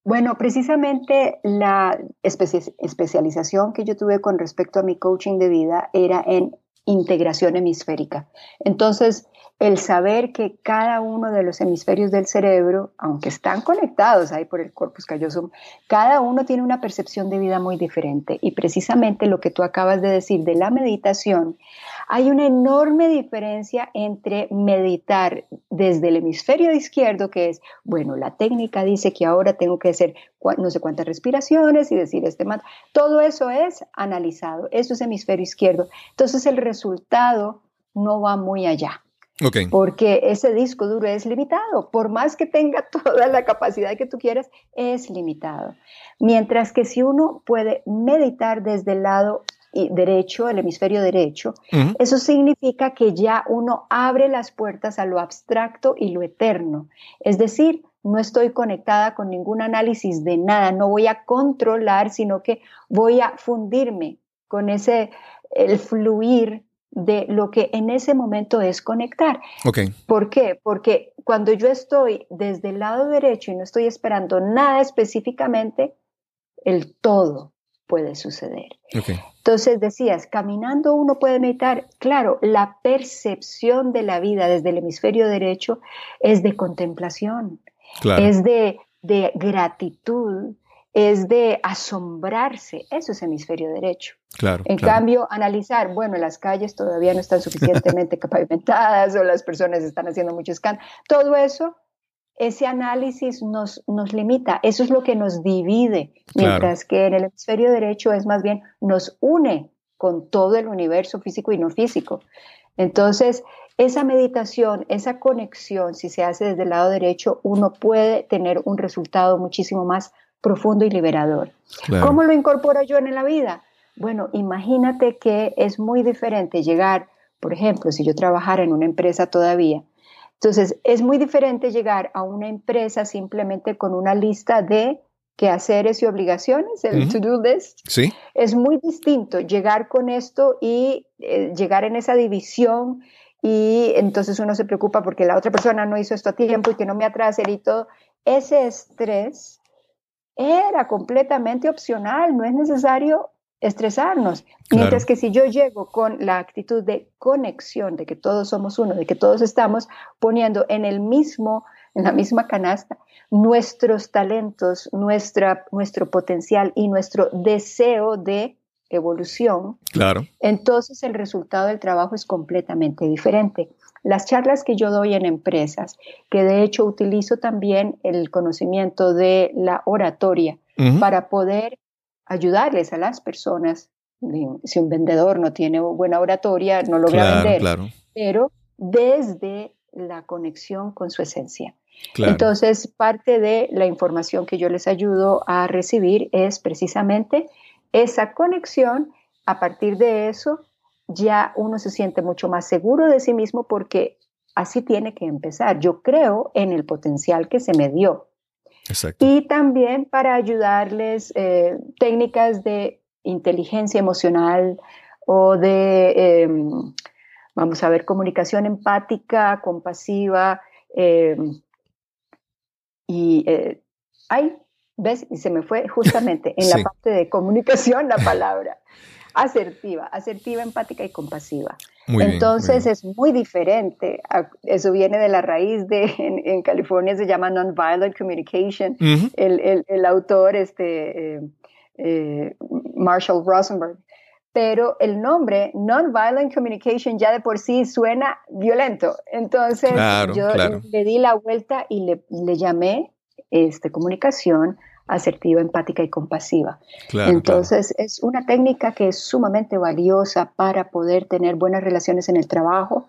B: Bueno, precisamente la especialización que yo tuve con respecto a mi coaching de vida era en integración hemisférica. Entonces, el saber que cada uno de los hemisferios del cerebro, aunque están conectados ahí por el corpus callosum, cada uno tiene una percepción de vida muy diferente. Y precisamente lo que tú acabas de decir de la meditación, hay una enorme diferencia entre meditar desde el hemisferio izquierdo, que es, bueno, la técnica dice que ahora tengo que hacer no sé cuántas respiraciones y decir este mantra. Todo eso es analizado, eso es hemisferio izquierdo. Entonces el resultado no va muy allá. Porque ese disco duro es limitado, por más que tenga toda la capacidad que tú quieras, es limitado. Mientras que si uno puede meditar desde el lado derecho, el hemisferio derecho, eso significa que ya uno abre las puertas a lo abstracto y lo eterno. Es decir, no estoy conectada con ningún análisis de nada, no voy a controlar, sino que voy a fundirme con ese, el fluir de lo que en ese momento es conectar. ¿Por qué? Porque cuando yo estoy desde el lado derecho y no estoy esperando nada específicamente, el todo puede suceder. Entonces decías, caminando uno puede meditar. Claro, la percepción de la vida desde el hemisferio derecho es de contemplación, es de, de gratitud, es de asombrarse. Eso es hemisferio derecho.
A: Claro,
B: en cambio, analizar, bueno, las calles todavía no están suficientemente pavimentadas o las personas están haciendo mucho escándalo. Todo eso, ese análisis nos, nos limita. Eso es lo que nos divide. Mientras que en el hemisferio derecho es más bien nos une con todo el universo físico y no físico. Entonces, esa meditación, esa conexión, si se hace desde el lado derecho, uno puede tener un resultado muchísimo más profundo y liberador. ¿Cómo lo incorporo yo en la vida? Bueno, imagínate que es muy diferente llegar, por ejemplo, si yo trabajara en una empresa todavía, entonces es muy diferente llegar a una empresa simplemente con una lista de quehaceres y obligaciones, el to-do list.
A: Sí.
B: Es muy distinto llegar con esto y eh, llegar en esa división y entonces uno se preocupa porque la otra persona no hizo esto a tiempo y que no me atrase y todo. Ese estrés era completamente opcional, no es necesario estresarnos. Mientras que si yo llego con la actitud de conexión, de que todos somos uno, de que todos estamos poniendo en el mismo, en la misma canasta, nuestros talentos, nuestra, nuestro potencial y nuestro deseo de evolución,
A: claro.
B: entonces el resultado del trabajo es completamente diferente. Las charlas que yo doy en empresas, que de hecho utilizo también el conocimiento de la oratoria para poder ayudarles a las personas. Si un vendedor no tiene buena oratoria, no logra vender, pero desde la conexión con su esencia. Entonces, parte de la información que yo les ayudo a recibir es precisamente esa conexión. A partir de eso, ya uno se siente mucho más seguro de sí mismo porque así tiene que empezar. Yo creo en el potencial que se me dio. Y también para ayudarles eh, técnicas de inteligencia emocional o de, em, vamos a ver, comunicación empática, compasiva. Em, y, eh, ay, ¿ves? Y se me fue justamente en la parte de comunicación la palabra asertiva, asertiva, empática y compasiva. Entonces es muy diferente. Eso viene de la raíz de, en, California se llama Nonviolent Communication. el, el, el, autor, este, eh, eh, Marshall Rosenberg, pero el nombre Nonviolent Communication ya de por sí suena violento. Entonces yo le di la vuelta y le, le llamé este, comunicación asertiva, empática y compasiva. Entonces, es una técnica que es sumamente valiosa para poder tener buenas relaciones en el trabajo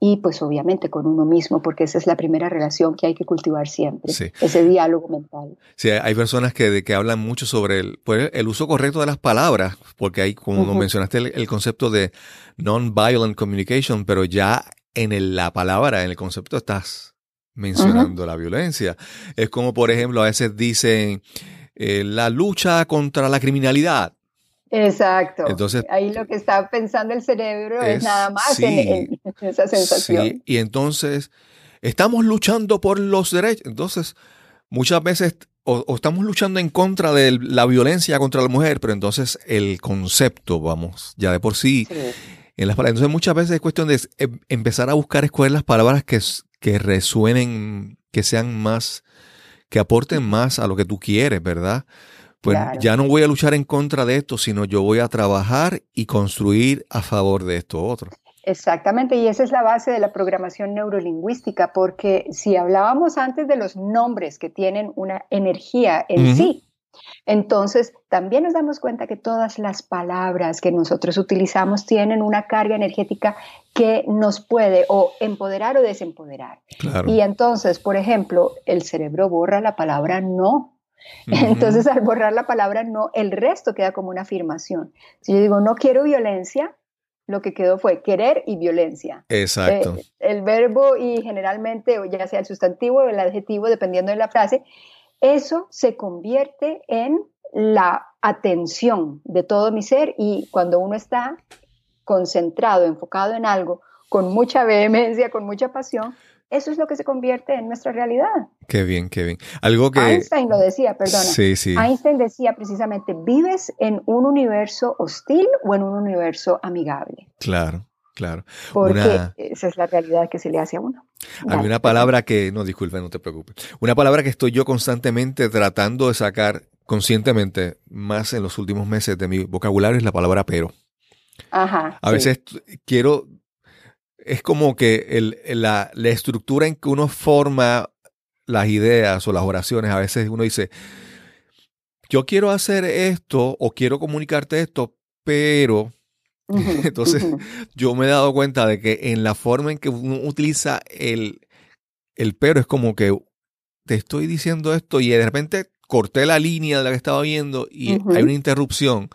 B: y pues obviamente con uno mismo, porque esa es la primera relación que hay que cultivar siempre, ese diálogo mental.
A: Sí, hay personas que, que hablan mucho sobre el, pues, el uso correcto de las palabras, porque hay, como mencionaste, el, concepto de non-violent communication, pero ya en la palabra, en el concepto estás mencionando la violencia. Es como, por ejemplo, a veces dicen eh, la lucha contra la criminalidad.
B: Exacto. Entonces, ahí lo que está pensando el cerebro es, nada más en, esa sensación. Sí.
A: Y entonces, estamos luchando por los derechos. Entonces, muchas veces o, estamos luchando en contra de la violencia contra la mujer, pero entonces el concepto, vamos, ya de por sí, en las palabras. Entonces, muchas veces es cuestión de em, empezar a buscar escoger las palabras que, que resuenen, que sean más, que aporten más a lo que tú quieres, ¿verdad? Pues ya no voy a luchar en contra de esto, sino yo voy a trabajar y construir a favor de esto otro.
B: Exactamente, y esa es la base de la programación neurolingüística, porque si hablábamos antes de los nombres que tienen una energía en sí, entonces, también nos damos cuenta que todas las palabras que nosotros utilizamos tienen una carga energética que nos puede o empoderar o desempoderar. Y entonces, por ejemplo, el cerebro borra la palabra no. Entonces, al borrar la palabra no, el resto queda como una afirmación. Si yo digo no quiero violencia, lo que quedó fue querer y violencia.
A: Exacto.
B: Eh, el verbo y generalmente, ya sea el sustantivo o el adjetivo, dependiendo de la frase, eso se convierte en la atención de todo mi ser y cuando uno está concentrado, enfocado en algo, con mucha vehemencia, con mucha pasión, eso es lo que se convierte en nuestra realidad.
A: Qué bien, qué bien. Algo que...
B: Einstein lo decía, perdona.
A: Sí, sí.
B: Einstein decía precisamente, ¿vives en un universo hostil o en un universo amigable?
A: Claro, claro.
B: Porque esa es la realidad que se le hace a uno.
A: Hay una palabra que, no, disculpe, no te preocupes. Una palabra que estoy yo constantemente tratando de sacar conscientemente más en los últimos meses de mi vocabulario es la palabra pero.
B: Ajá.
A: A veces quiero, es como que el, la, la estructura en que uno forma las ideas o las oraciones, a veces uno dice, yo quiero hacer esto o quiero comunicarte esto, pero entonces, yo me he dado cuenta de que en la forma en que uno utiliza el, el pero es como que te estoy diciendo esto y de repente corté la línea de la que estaba viendo y hay una interrupción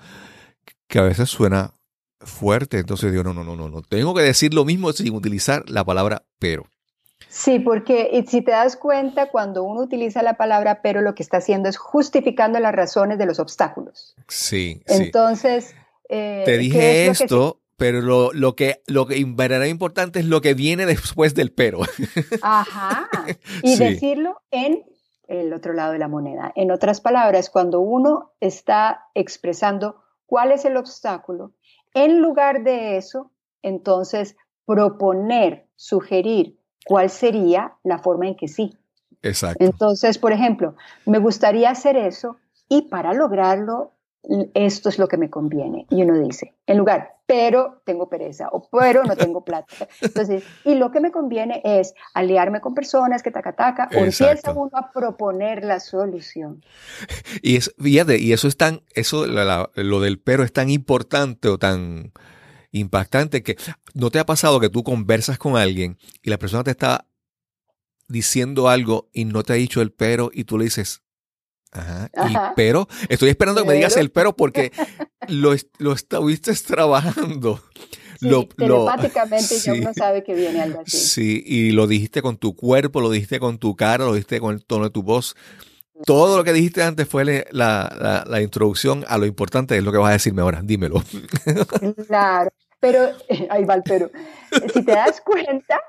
A: que a veces suena fuerte. Entonces digo, no, no, no, no, no. Tengo que decir lo mismo sin utilizar la palabra pero.
B: Sí, porque si te das cuenta, cuando uno utiliza la palabra pero, lo que está haciendo es justificando las razones de los obstáculos.
A: Sí.
B: Entonces,
A: eh, Te dije esto, pero lo, lo, que, lo que importante es lo que viene después del pero.
B: Ajá. Y decirlo en el otro lado de la moneda. En otras palabras, cuando uno está expresando cuál es el obstáculo, en lugar de eso, entonces proponer, sugerir cuál sería la forma en que sí.
A: Exacto.
B: Entonces, por ejemplo, me gustaría hacer eso y para lograrlo esto es lo que me conviene. Y uno dice, en lugar, pero tengo pereza o pero no tengo plata. Entonces, y lo que me conviene es aliarme con personas que taca taca o empieza uno a proponer la solución.
A: Y, es, y eso es tan, eso, lo del pero es tan importante o tan impactante que no te ha pasado que tú conversas con alguien y la persona te está diciendo algo y no te ha dicho el pero y tú le dices, Ajá. pero, estoy esperando que me digas el pero porque lo, lo estuviste trabajando.
B: Sí, lo, telepáticamente ya uno sabe que viene algo así.
A: Sí, y lo dijiste con tu cuerpo, lo dijiste con tu cara, lo dijiste con el tono de tu voz. Todo lo que dijiste antes fue la, la, introducción a lo importante, es lo que vas a decirme ahora. Dímelo.
B: Claro, pero ahí va el pero. Si te das cuenta,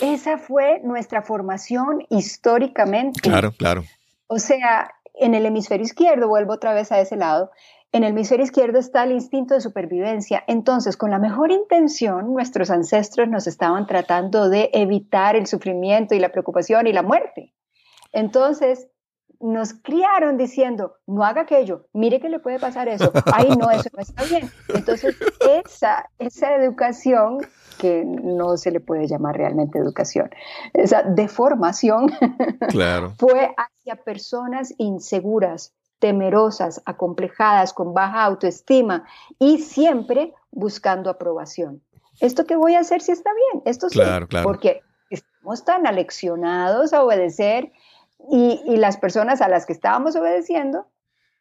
B: esa fue nuestra formación históricamente.
A: Claro, claro.
B: O sea, en el hemisferio izquierdo, vuelvo otra vez a ese lado, en el hemisferio izquierdo está el instinto de supervivencia. Entonces, con la mejor intención, nuestros ancestros nos estaban tratando de evitar el sufrimiento y la preocupación y la muerte. Entonces, nos criaron diciendo, no haga aquello, mire que le puede pasar eso, ay no, eso no está bien. Entonces, esa, esa educación, que no se le puede llamar realmente educación, esa deformación,
A: claro.
B: fue hacia personas inseguras, temerosas, acomplejadas, con baja autoestima y siempre buscando aprobación. ¿Esto qué voy a hacer si está bien? Esto sí,
A: claro, claro.
B: porque estamos tan aleccionados a obedecer y, las personas a las que estábamos obedeciendo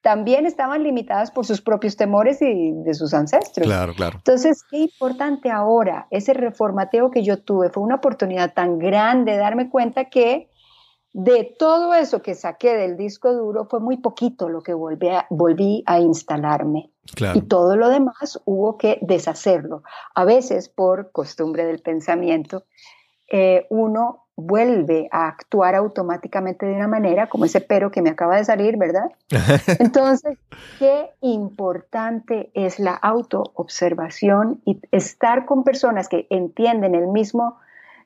B: también estaban limitadas por sus propios temores y de sus ancestros.
A: Claro, claro.
B: Entonces, qué importante ahora, ese reformateo que yo tuve fue una oportunidad tan grande de darme cuenta que de todo eso que saqué del disco duro fue muy poquito lo que volví a, volví a instalarme. Y todo lo demás hubo que deshacerlo. A veces, por costumbre del pensamiento, eh, uno vuelve a actuar automáticamente de una manera, como ese pero que me acaba de salir, ¿verdad? Entonces, qué importante es la autoobservación y estar con personas que entienden el mismo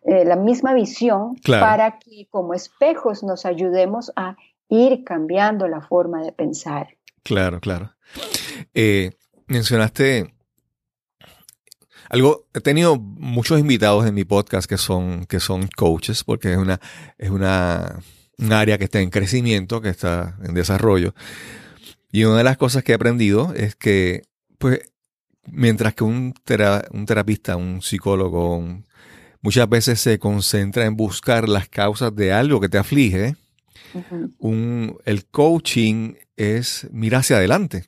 B: eh, la misma visión para que como espejos nos ayudemos a ir cambiando la forma de pensar.
A: Claro, claro. Eh, mencionaste algo, he tenido muchos invitados en mi podcast que son, que son coaches, porque es una, es una, un área que está en crecimiento, que está en desarrollo. Y una de las cosas que he aprendido es que, pues, mientras que un, un terapista, un psicólogo, un muchas veces se concentra en buscar las causas de algo que te aflige. el coaching es mirar hacia adelante.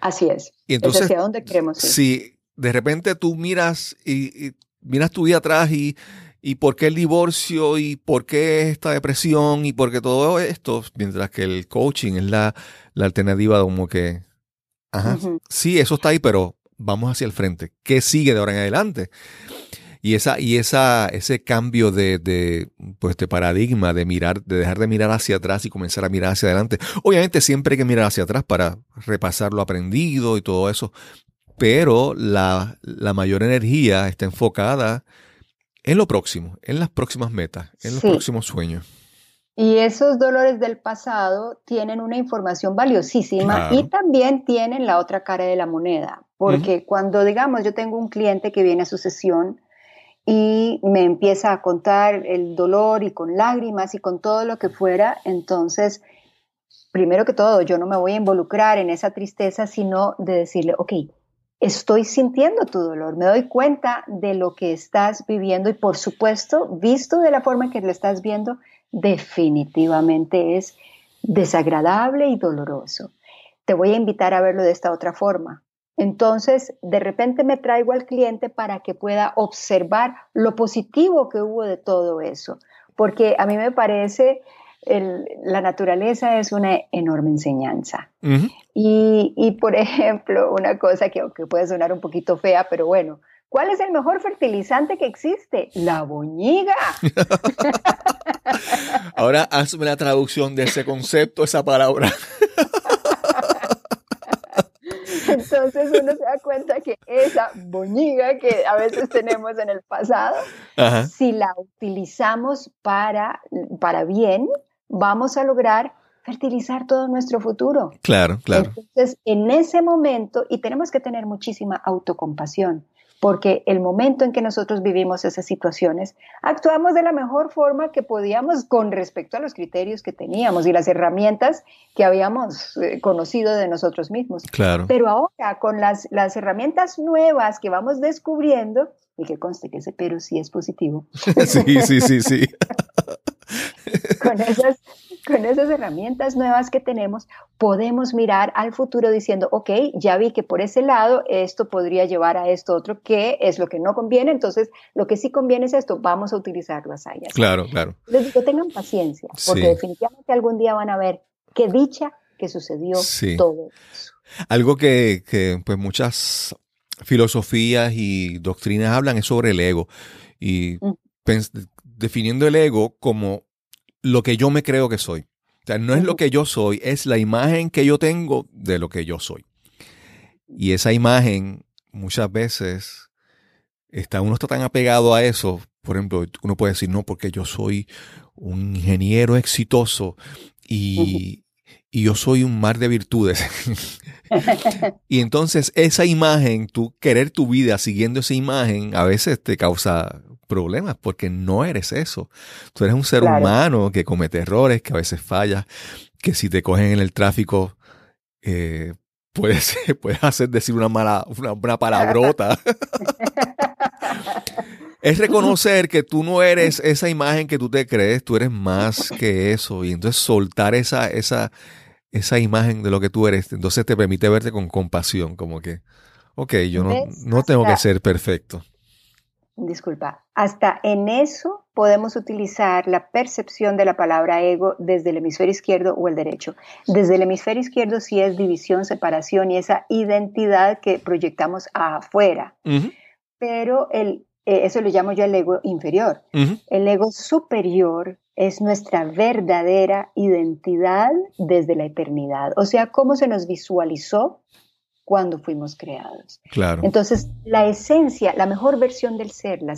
B: Así es. Y entonces, hacia dónde queremos ir.
A: Si de repente tú miras y, miras tu vida atrás y, y por qué el divorcio y por qué esta depresión y por qué todo esto, mientras que el coaching es la, alternativa como que, ajá, sí, eso está ahí, pero vamos hacia el frente. ¿Qué sigue de ahora en adelante? Y esa, y esa, ese cambio de, de, pues, de paradigma, de mirar, de dejar de mirar hacia atrás y comenzar a mirar hacia adelante. Obviamente siempre hay que mirar hacia atrás para repasar lo aprendido y todo eso. Pero la, la mayor energía está enfocada en lo próximo, en las próximas metas, en los próximos sueños.
B: Y esos dolores del pasado tienen una información valiosísima y también tienen la otra cara de la moneda. Porque cuando, digamos, yo tengo un cliente que viene a su sesión y me empieza a contar el dolor y con lágrimas y con todo lo que fuera, entonces, primero que todo, yo no me voy a involucrar en esa tristeza, sino de decirle, ok, estoy sintiendo tu dolor, me doy cuenta de lo que estás viviendo y por supuesto, visto de la forma en que lo estás viendo, definitivamente es desagradable y doloroso. Te voy a invitar a verlo de esta otra forma. Entonces, de repente me traigo al cliente para que pueda observar lo positivo que hubo de todo eso, porque a mí me parece la naturaleza es una enorme enseñanza. y, por ejemplo, una cosa que, puede sonar un poquito fea, pero bueno, ¿cuál es el mejor fertilizante que existe? La boñiga.
A: Ahora hazme la traducción de ese concepto, esa palabra.
B: Entonces uno se da cuenta que esa boñiga que a veces tenemos en el pasado, si la utilizamos para, para bien, vamos a lograr fertilizar todo nuestro futuro.
A: Claro, claro.
B: Entonces, en ese momento, y tenemos que tener muchísima autocompasión, porque el momento en que nosotros vivimos esas situaciones, actuamos de la mejor forma que podíamos con respecto a los criterios que teníamos y las herramientas que habíamos eh, conocido de nosotros mismos.
A: Claro.
B: Pero ahora, con las, las herramientas nuevas que vamos descubriendo, y que conste que ese pero sí es positivo.
A: sí, sí, sí, sí.
B: con esas con esas herramientas nuevas que tenemos, podemos mirar al futuro diciendo, ok, ya vi que por ese lado esto podría llevar a esto otro, que es lo que no conviene, entonces lo que sí conviene es esto, vamos a utilizarlo así.
A: Claro, claro.
B: Les digo, tengan paciencia, porque definitivamente algún día van a ver qué dicha que sucedió todo eso.
A: Algo que, que pues muchas filosofías y doctrinas hablan es sobre el ego y definiendo el ego como lo que yo me creo que soy. O sea, no es lo que yo soy, es la imagen que yo tengo de lo que yo soy. Y esa imagen muchas veces está, uno está tan apegado a eso. Por ejemplo, uno puede decir, no, porque yo soy un ingeniero exitoso y, y yo soy un mar de virtudes. y entonces esa imagen, tú querer tu vida siguiendo esa imagen, a veces te causa problemas porque no eres eso. Tú eres un ser humano que comete errores, que a veces falla, que si te cogen en el tráfico, eh, puedes, puedes hacer decir una mala, una, una palabrota. es reconocer que tú no eres esa imagen que tú te crees, tú eres más que eso. Y entonces soltar esa, esa, esa imagen de lo que tú eres, entonces te permite verte con compasión, como que, ok, yo no, no tengo que ser perfecto.
B: Disculpa, hasta en eso podemos utilizar la percepción de la palabra ego desde el hemisferio izquierdo o el derecho. Desde el hemisferio izquierdo sí es división, separación y esa identidad que proyectamos afuera. Pero el, eh, eso lo llamo yo el ego inferior. El ego superior es nuestra verdadera identidad desde la eternidad. O sea, cómo se nos visualizó cuando fuimos creados.
A: Claro.
B: Entonces, la esencia, la mejor versión del ser, la,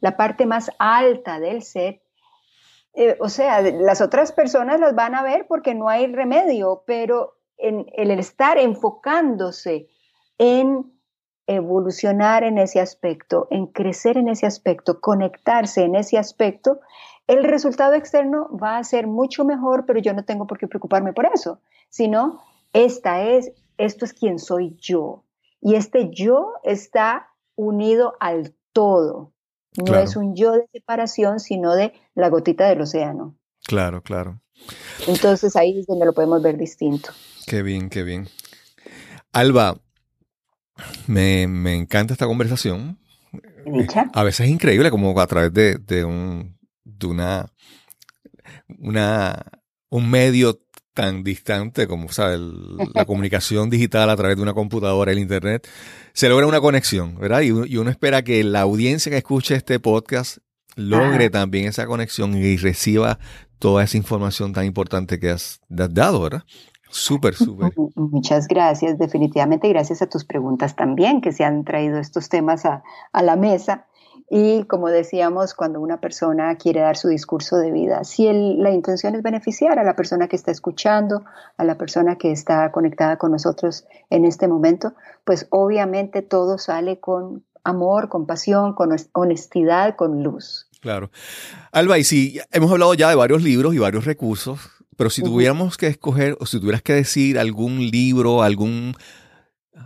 B: la parte más alta del ser, eh, o sea, las otras personas las van a ver porque no hay remedio, pero en, el estar enfocándose en evolucionar en ese aspecto, en crecer en ese aspecto, conectarse en ese aspecto, el resultado externo va a ser mucho mejor, pero yo no tengo por qué preocuparme por eso, sino esta es esto es quien soy yo. Y este yo está unido al todo. No es un yo de separación, sino de la gotita del océano.
A: Claro, claro.
B: Entonces ahí es donde lo podemos ver distinto.
A: Qué bien, qué bien. Alba, me, encanta esta conversación. A veces es increíble como a través de, de un de una, una un medio tan distante como ¿sabes? la comunicación digital a través de una computadora, el Internet, se logra una conexión, ¿verdad? Y, uno espera que la audiencia que escuche este podcast logre también esa conexión y reciba toda esa información tan importante que has, dado, ¿verdad? Súper, súper.
B: Muchas gracias, definitivamente gracias a tus preguntas también que se han traído estos temas a, a la mesa y como decíamos, cuando una persona quiere dar su discurso de vida, si la intención es beneficiar a la persona que está escuchando, a la persona que está conectada con nosotros en este momento, pues obviamente todo sale con amor, con pasión, con honestidad, con luz.
A: Claro. Alba, y si hemos hablado ya de varios libros y varios recursos, pero si tuviéramos que escoger o si tuvieras que decir algún libro, algún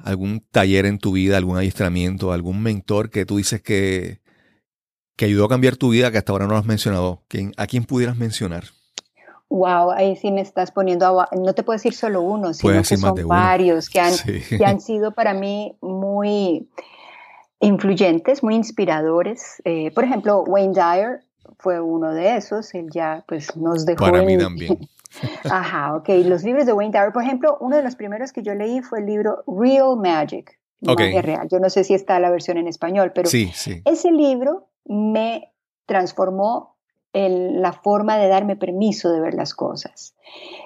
A: algún taller en tu vida, algún adiestramiento, algún mentor que tú dices que, que ayudó a cambiar tu vida que hasta ahora no has mencionado? ¿A quién pudieras mencionar?
B: Wow, ahí sí me estás poniendo a, no te puedo decir solo uno, sino que son varios que han, que han sido para mí muy influyentes, muy inspiradores. Eh, por ejemplo, Wayne Dyer fue uno de esos, él ya pues nos dejó.
A: Para mí también.
B: Ajá, ok. Los libros de Wayne Dyer, por ejemplo, uno de los primeros que yo leí fue el libro Real Magic, Magia Real. Yo no sé si está la versión en español, pero
A: sí, sí.
B: ese libro me transformó en la forma de darme permiso de ver las cosas.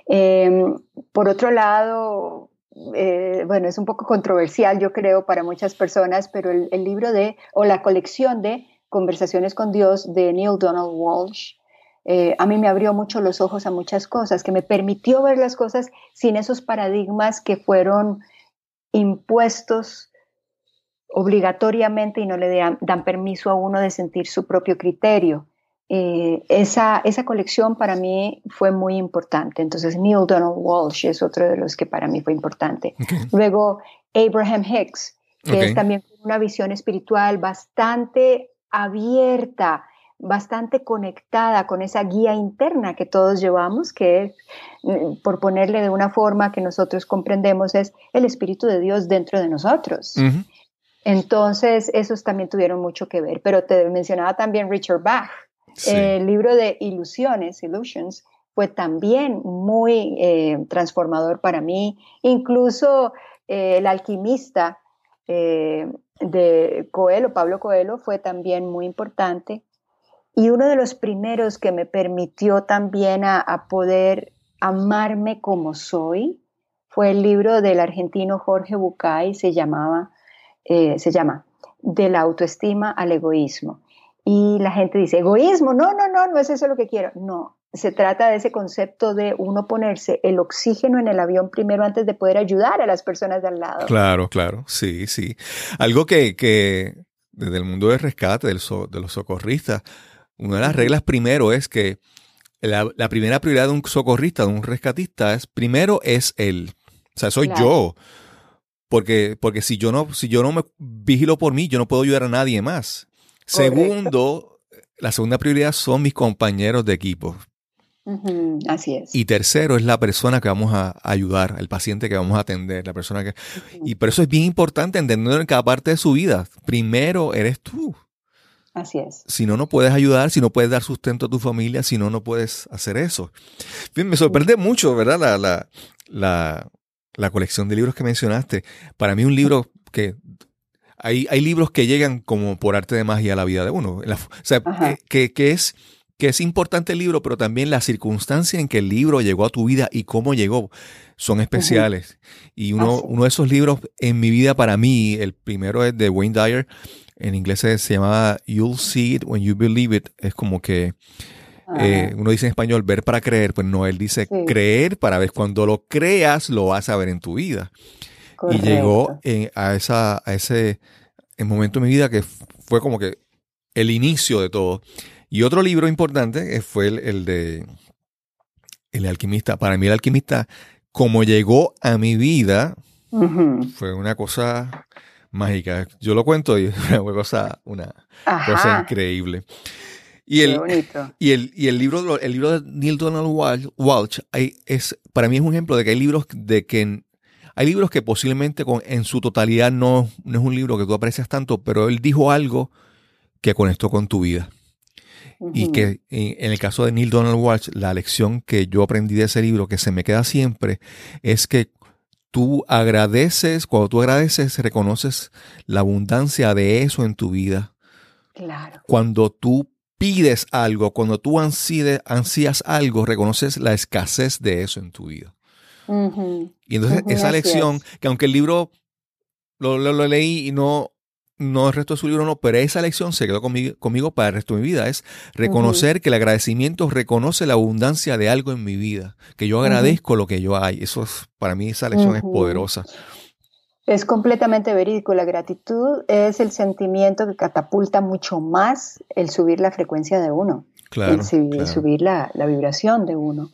B: Em, por otro lado, eh, bueno, es un poco controversial, yo creo, para muchas personas, pero el, libro de, o la colección de Conversaciones con Dios de Neil Donald Walsh, eh, a mí me abrió mucho los ojos a muchas cosas, que me permitió ver las cosas sin esos paradigmas que fueron impuestos obligatoriamente y no le dan, permiso a uno de sentir su propio criterio. Eh, esa, esa colección para mí fue muy importante. Entonces, Neil Donald Walsh es otro de los que para mí fue importante. Luego, Abraham Hicks, que es también una visión espiritual bastante abierta, bastante conectada con esa guía interna que todos llevamos, que es, mm, por ponerle de una forma que nosotros comprendemos, es el Espíritu de Dios dentro de nosotros. Entonces, esos también tuvieron mucho que ver. Pero te mencionaba también Richard Bach. El libro de Ilusiones, Illusions, fue también muy eh, transformador para mí. Incluso eh, El alquimista eh, de Coelho, Pablo Coelho, fue también muy importante. Y uno de los primeros que me permitió también a poder amarme como soy fue el libro del argentino Jorge Bucay, se llamaba eh, se llama De la autoestima al egoísmo. Y la gente dice, egoísmo, no, no, no, no es eso lo que quiero. No, se trata de ese concepto de uno ponerse el oxígeno en el avión primero antes de poder ayudar a las personas de al lado.
A: Claro, claro, sí, sí. Algo que, que desde el mundo del rescate, del de los socorristas, una de las reglas primero es que la, primera prioridad de un socorrista, de un rescatista, es primero es él. O sea, soy yo. Porque, porque si yo no, si yo no me vigilo por mí, yo no puedo ayudar a nadie más. Segundo, la segunda prioridad son mis compañeros de equipo.
B: así es.
A: Y tercero es la persona que vamos a ayudar, el paciente que vamos a atender, la persona que... Y por eso es bien importante entenderlo en cada parte de su vida. Primero eres tú.
B: Así es.
A: Si no, no puedes ayudar, si no puedes dar sustento a tu familia, si no, no puedes hacer eso. Bien, me sorprende mucho, ¿verdad? La, la, la, la colección de libros que mencionaste. Para mí un libro que hay, hay, libros que llegan como por arte de magia a la vida de uno. o sea, eh, que, que, es, que es importante el libro, pero también la circunstancia en que el libro llegó a tu vida y cómo llegó son especiales. Y uno, uno de esos libros en mi vida para mí, el primero es de Wayne Dyer, en inglés se, llama You'll See It When You Believe It. Es como que eh, uno dice en español ver para creer, pues no, él dice creer para ver. Cuando lo creas, lo vas a ver en tu vida. Y llegó a, esa, a ese momento en mi vida que fue como que el inicio de todo. Y otro libro importante fue el, de El alquimista. Para mí el alquimista, como llegó a mi vida, fue una cosa mágica. Yo lo cuento y es una cosa, una cosa increíble. Y el, y el, y el libro, el libro de Neil Donald Walsh, es, para mí es un ejemplo de que hay libros de que hay libros que posiblemente con, en su totalidad no, no es un libro que tú aprecias tanto, pero él dijo algo que conectó con tu vida. Y que en el caso de Neil Donald Walsh, la lección que yo aprendí de ese libro, que se me queda siempre, es que tú agradeces, cuando tú agradeces, reconoces la abundancia de eso en tu vida.
B: Claro.
A: Cuando tú pides algo, cuando tú ansías algo, reconoces la escasez de eso en tu vida. Y entonces esa lección, que aunque el libro lo, leí y no, no el resto de su libro no, pero esa lección se quedó conmigo, conmigo para el resto de mi vida, es reconocer que el agradecimiento reconoce la abundancia de algo en mi vida, que yo agradezco lo que yo hay. Eso es, para mí esa lección es poderosa.
B: Es completamente verídico. La gratitud es el sentimiento que catapulta mucho más el subir la frecuencia de uno, el subir, la, vibración de uno.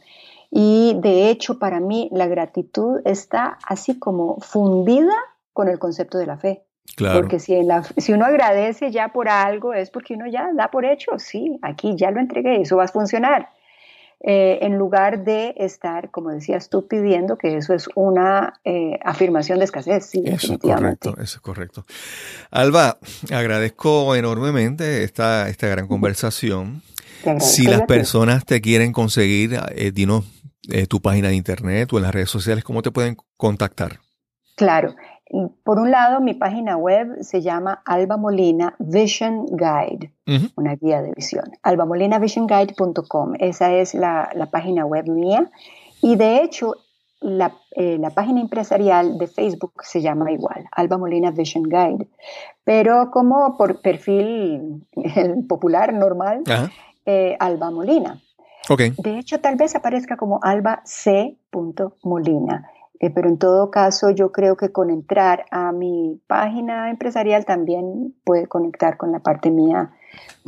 B: Y de hecho, para mí, la gratitud está así como fundida con el concepto de la fe. Porque si, si uno agradece ya por algo, es porque uno ya da por hecho, sí, aquí ya lo entregué, eso va a funcionar. Eh, en lugar de estar, como decías tú, pidiendo que eso es una eh, afirmación de escasez. Sí,
A: eso es correcto, eso es correcto. Alba, agradezco enormemente esta, esta gran conversación. Si las personas te quieren conseguir, eh, dinos tu página de internet o en las redes sociales, ¿cómo te pueden contactar?
B: Claro, por un lado, mi página web se llama Alba Molina Vision Guide, una guía de visión. albamolinavisionguide.com, esa es la, página web mía. Y de hecho, eh, la, página empresarial de Facebook se llama igual, Alba Molina Vision Guide. Pero como por perfil popular, normal, eh, Alba Molina. De hecho, tal vez aparezca como Alba C. Molina. Eh, pero en todo caso, yo creo que con entrar a mi página empresarial también puede conectar con la parte mía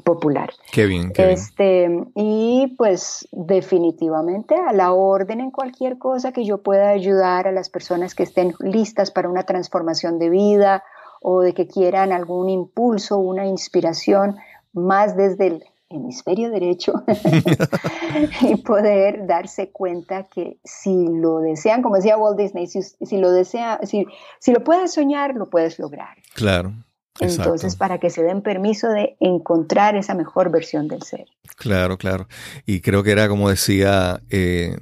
B: popular.
A: Qué bien.
B: este, Y pues definitivamente a la orden en cualquier cosa que yo pueda ayudar a las personas que estén listas para una transformación de vida o de que quieran algún impulso, una inspiración, más desde el hemisferio derecho y poder darse cuenta que si lo desean, como decía Walt Disney, si, lo desea, si, si lo puedes soñar, lo puedes lograr.
A: Claro.
B: Entonces, para que se den permiso de encontrar esa mejor versión del ser.
A: Claro, claro. Y creo que era como decía, eh,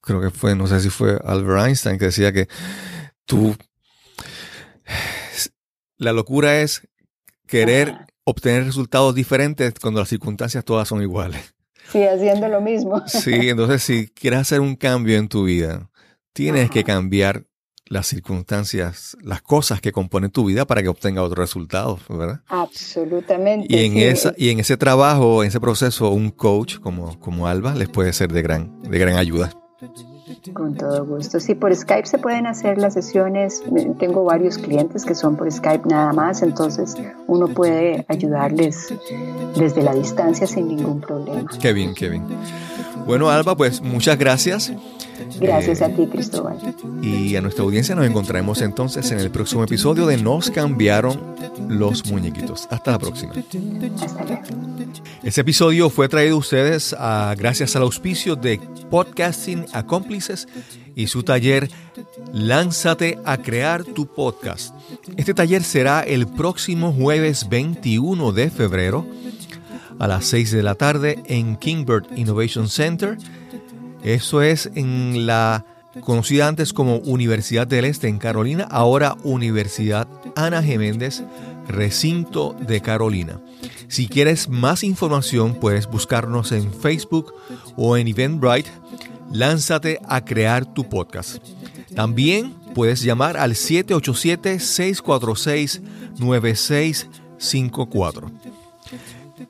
A: creo que fue, no sé si fue Albert Einstein, que decía que tú, la locura es querer obtener resultados diferentes cuando las circunstancias todas son iguales.
B: Sí, haciendo lo mismo.
A: Sí, entonces si quieres hacer un cambio en tu vida, tienes que cambiar las circunstancias, las cosas que componen tu vida para que obtenga otros resultados, ¿verdad?
B: Absolutamente.
A: Y en, esa, y en ese trabajo, en ese proceso, un coach como, como Alba les puede ser de gran, de gran ayuda.
B: Con todo gusto. Sí, por Skype se pueden hacer las sesiones. Tengo varios clientes que son por Skype nada más, entonces uno puede ayudarles desde la distancia sin ningún problema.
A: Qué bien, qué bien. Bueno, Alba, pues muchas gracias.
B: Gracias a ti, Cristóbal.
A: Y a nuestra audiencia nos encontraremos entonces en el próximo episodio de Nos cambiaron los muñequitos. Hasta la próxima.
B: Hasta luego.
A: Este episodio fue traído a ustedes gracias al auspicio de Podcasting Accomplices y su taller Lánzate a crear tu podcast. Este taller será el próximo jueves 21 de febrero a las 6 de la tarde en Kingbird Innovation Center eso es en la conocida antes como Universidad del Este en Carolina, ahora Universidad Ana Geméndez, recinto de Carolina. Si quieres más información, puedes buscarnos en Facebook o en Eventbrite. Lánzate a crear tu podcast. También puedes llamar al 787-646-9654.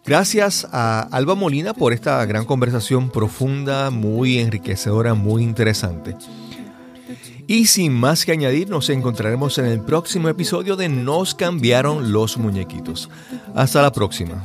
A: Gracias a Alba Molina por esta gran conversación profunda, muy enriquecedora, muy interesante. Y sin más que añadir, nos encontraremos en el próximo episodio de Nos cambiaron los muñequitos. Hasta la próxima.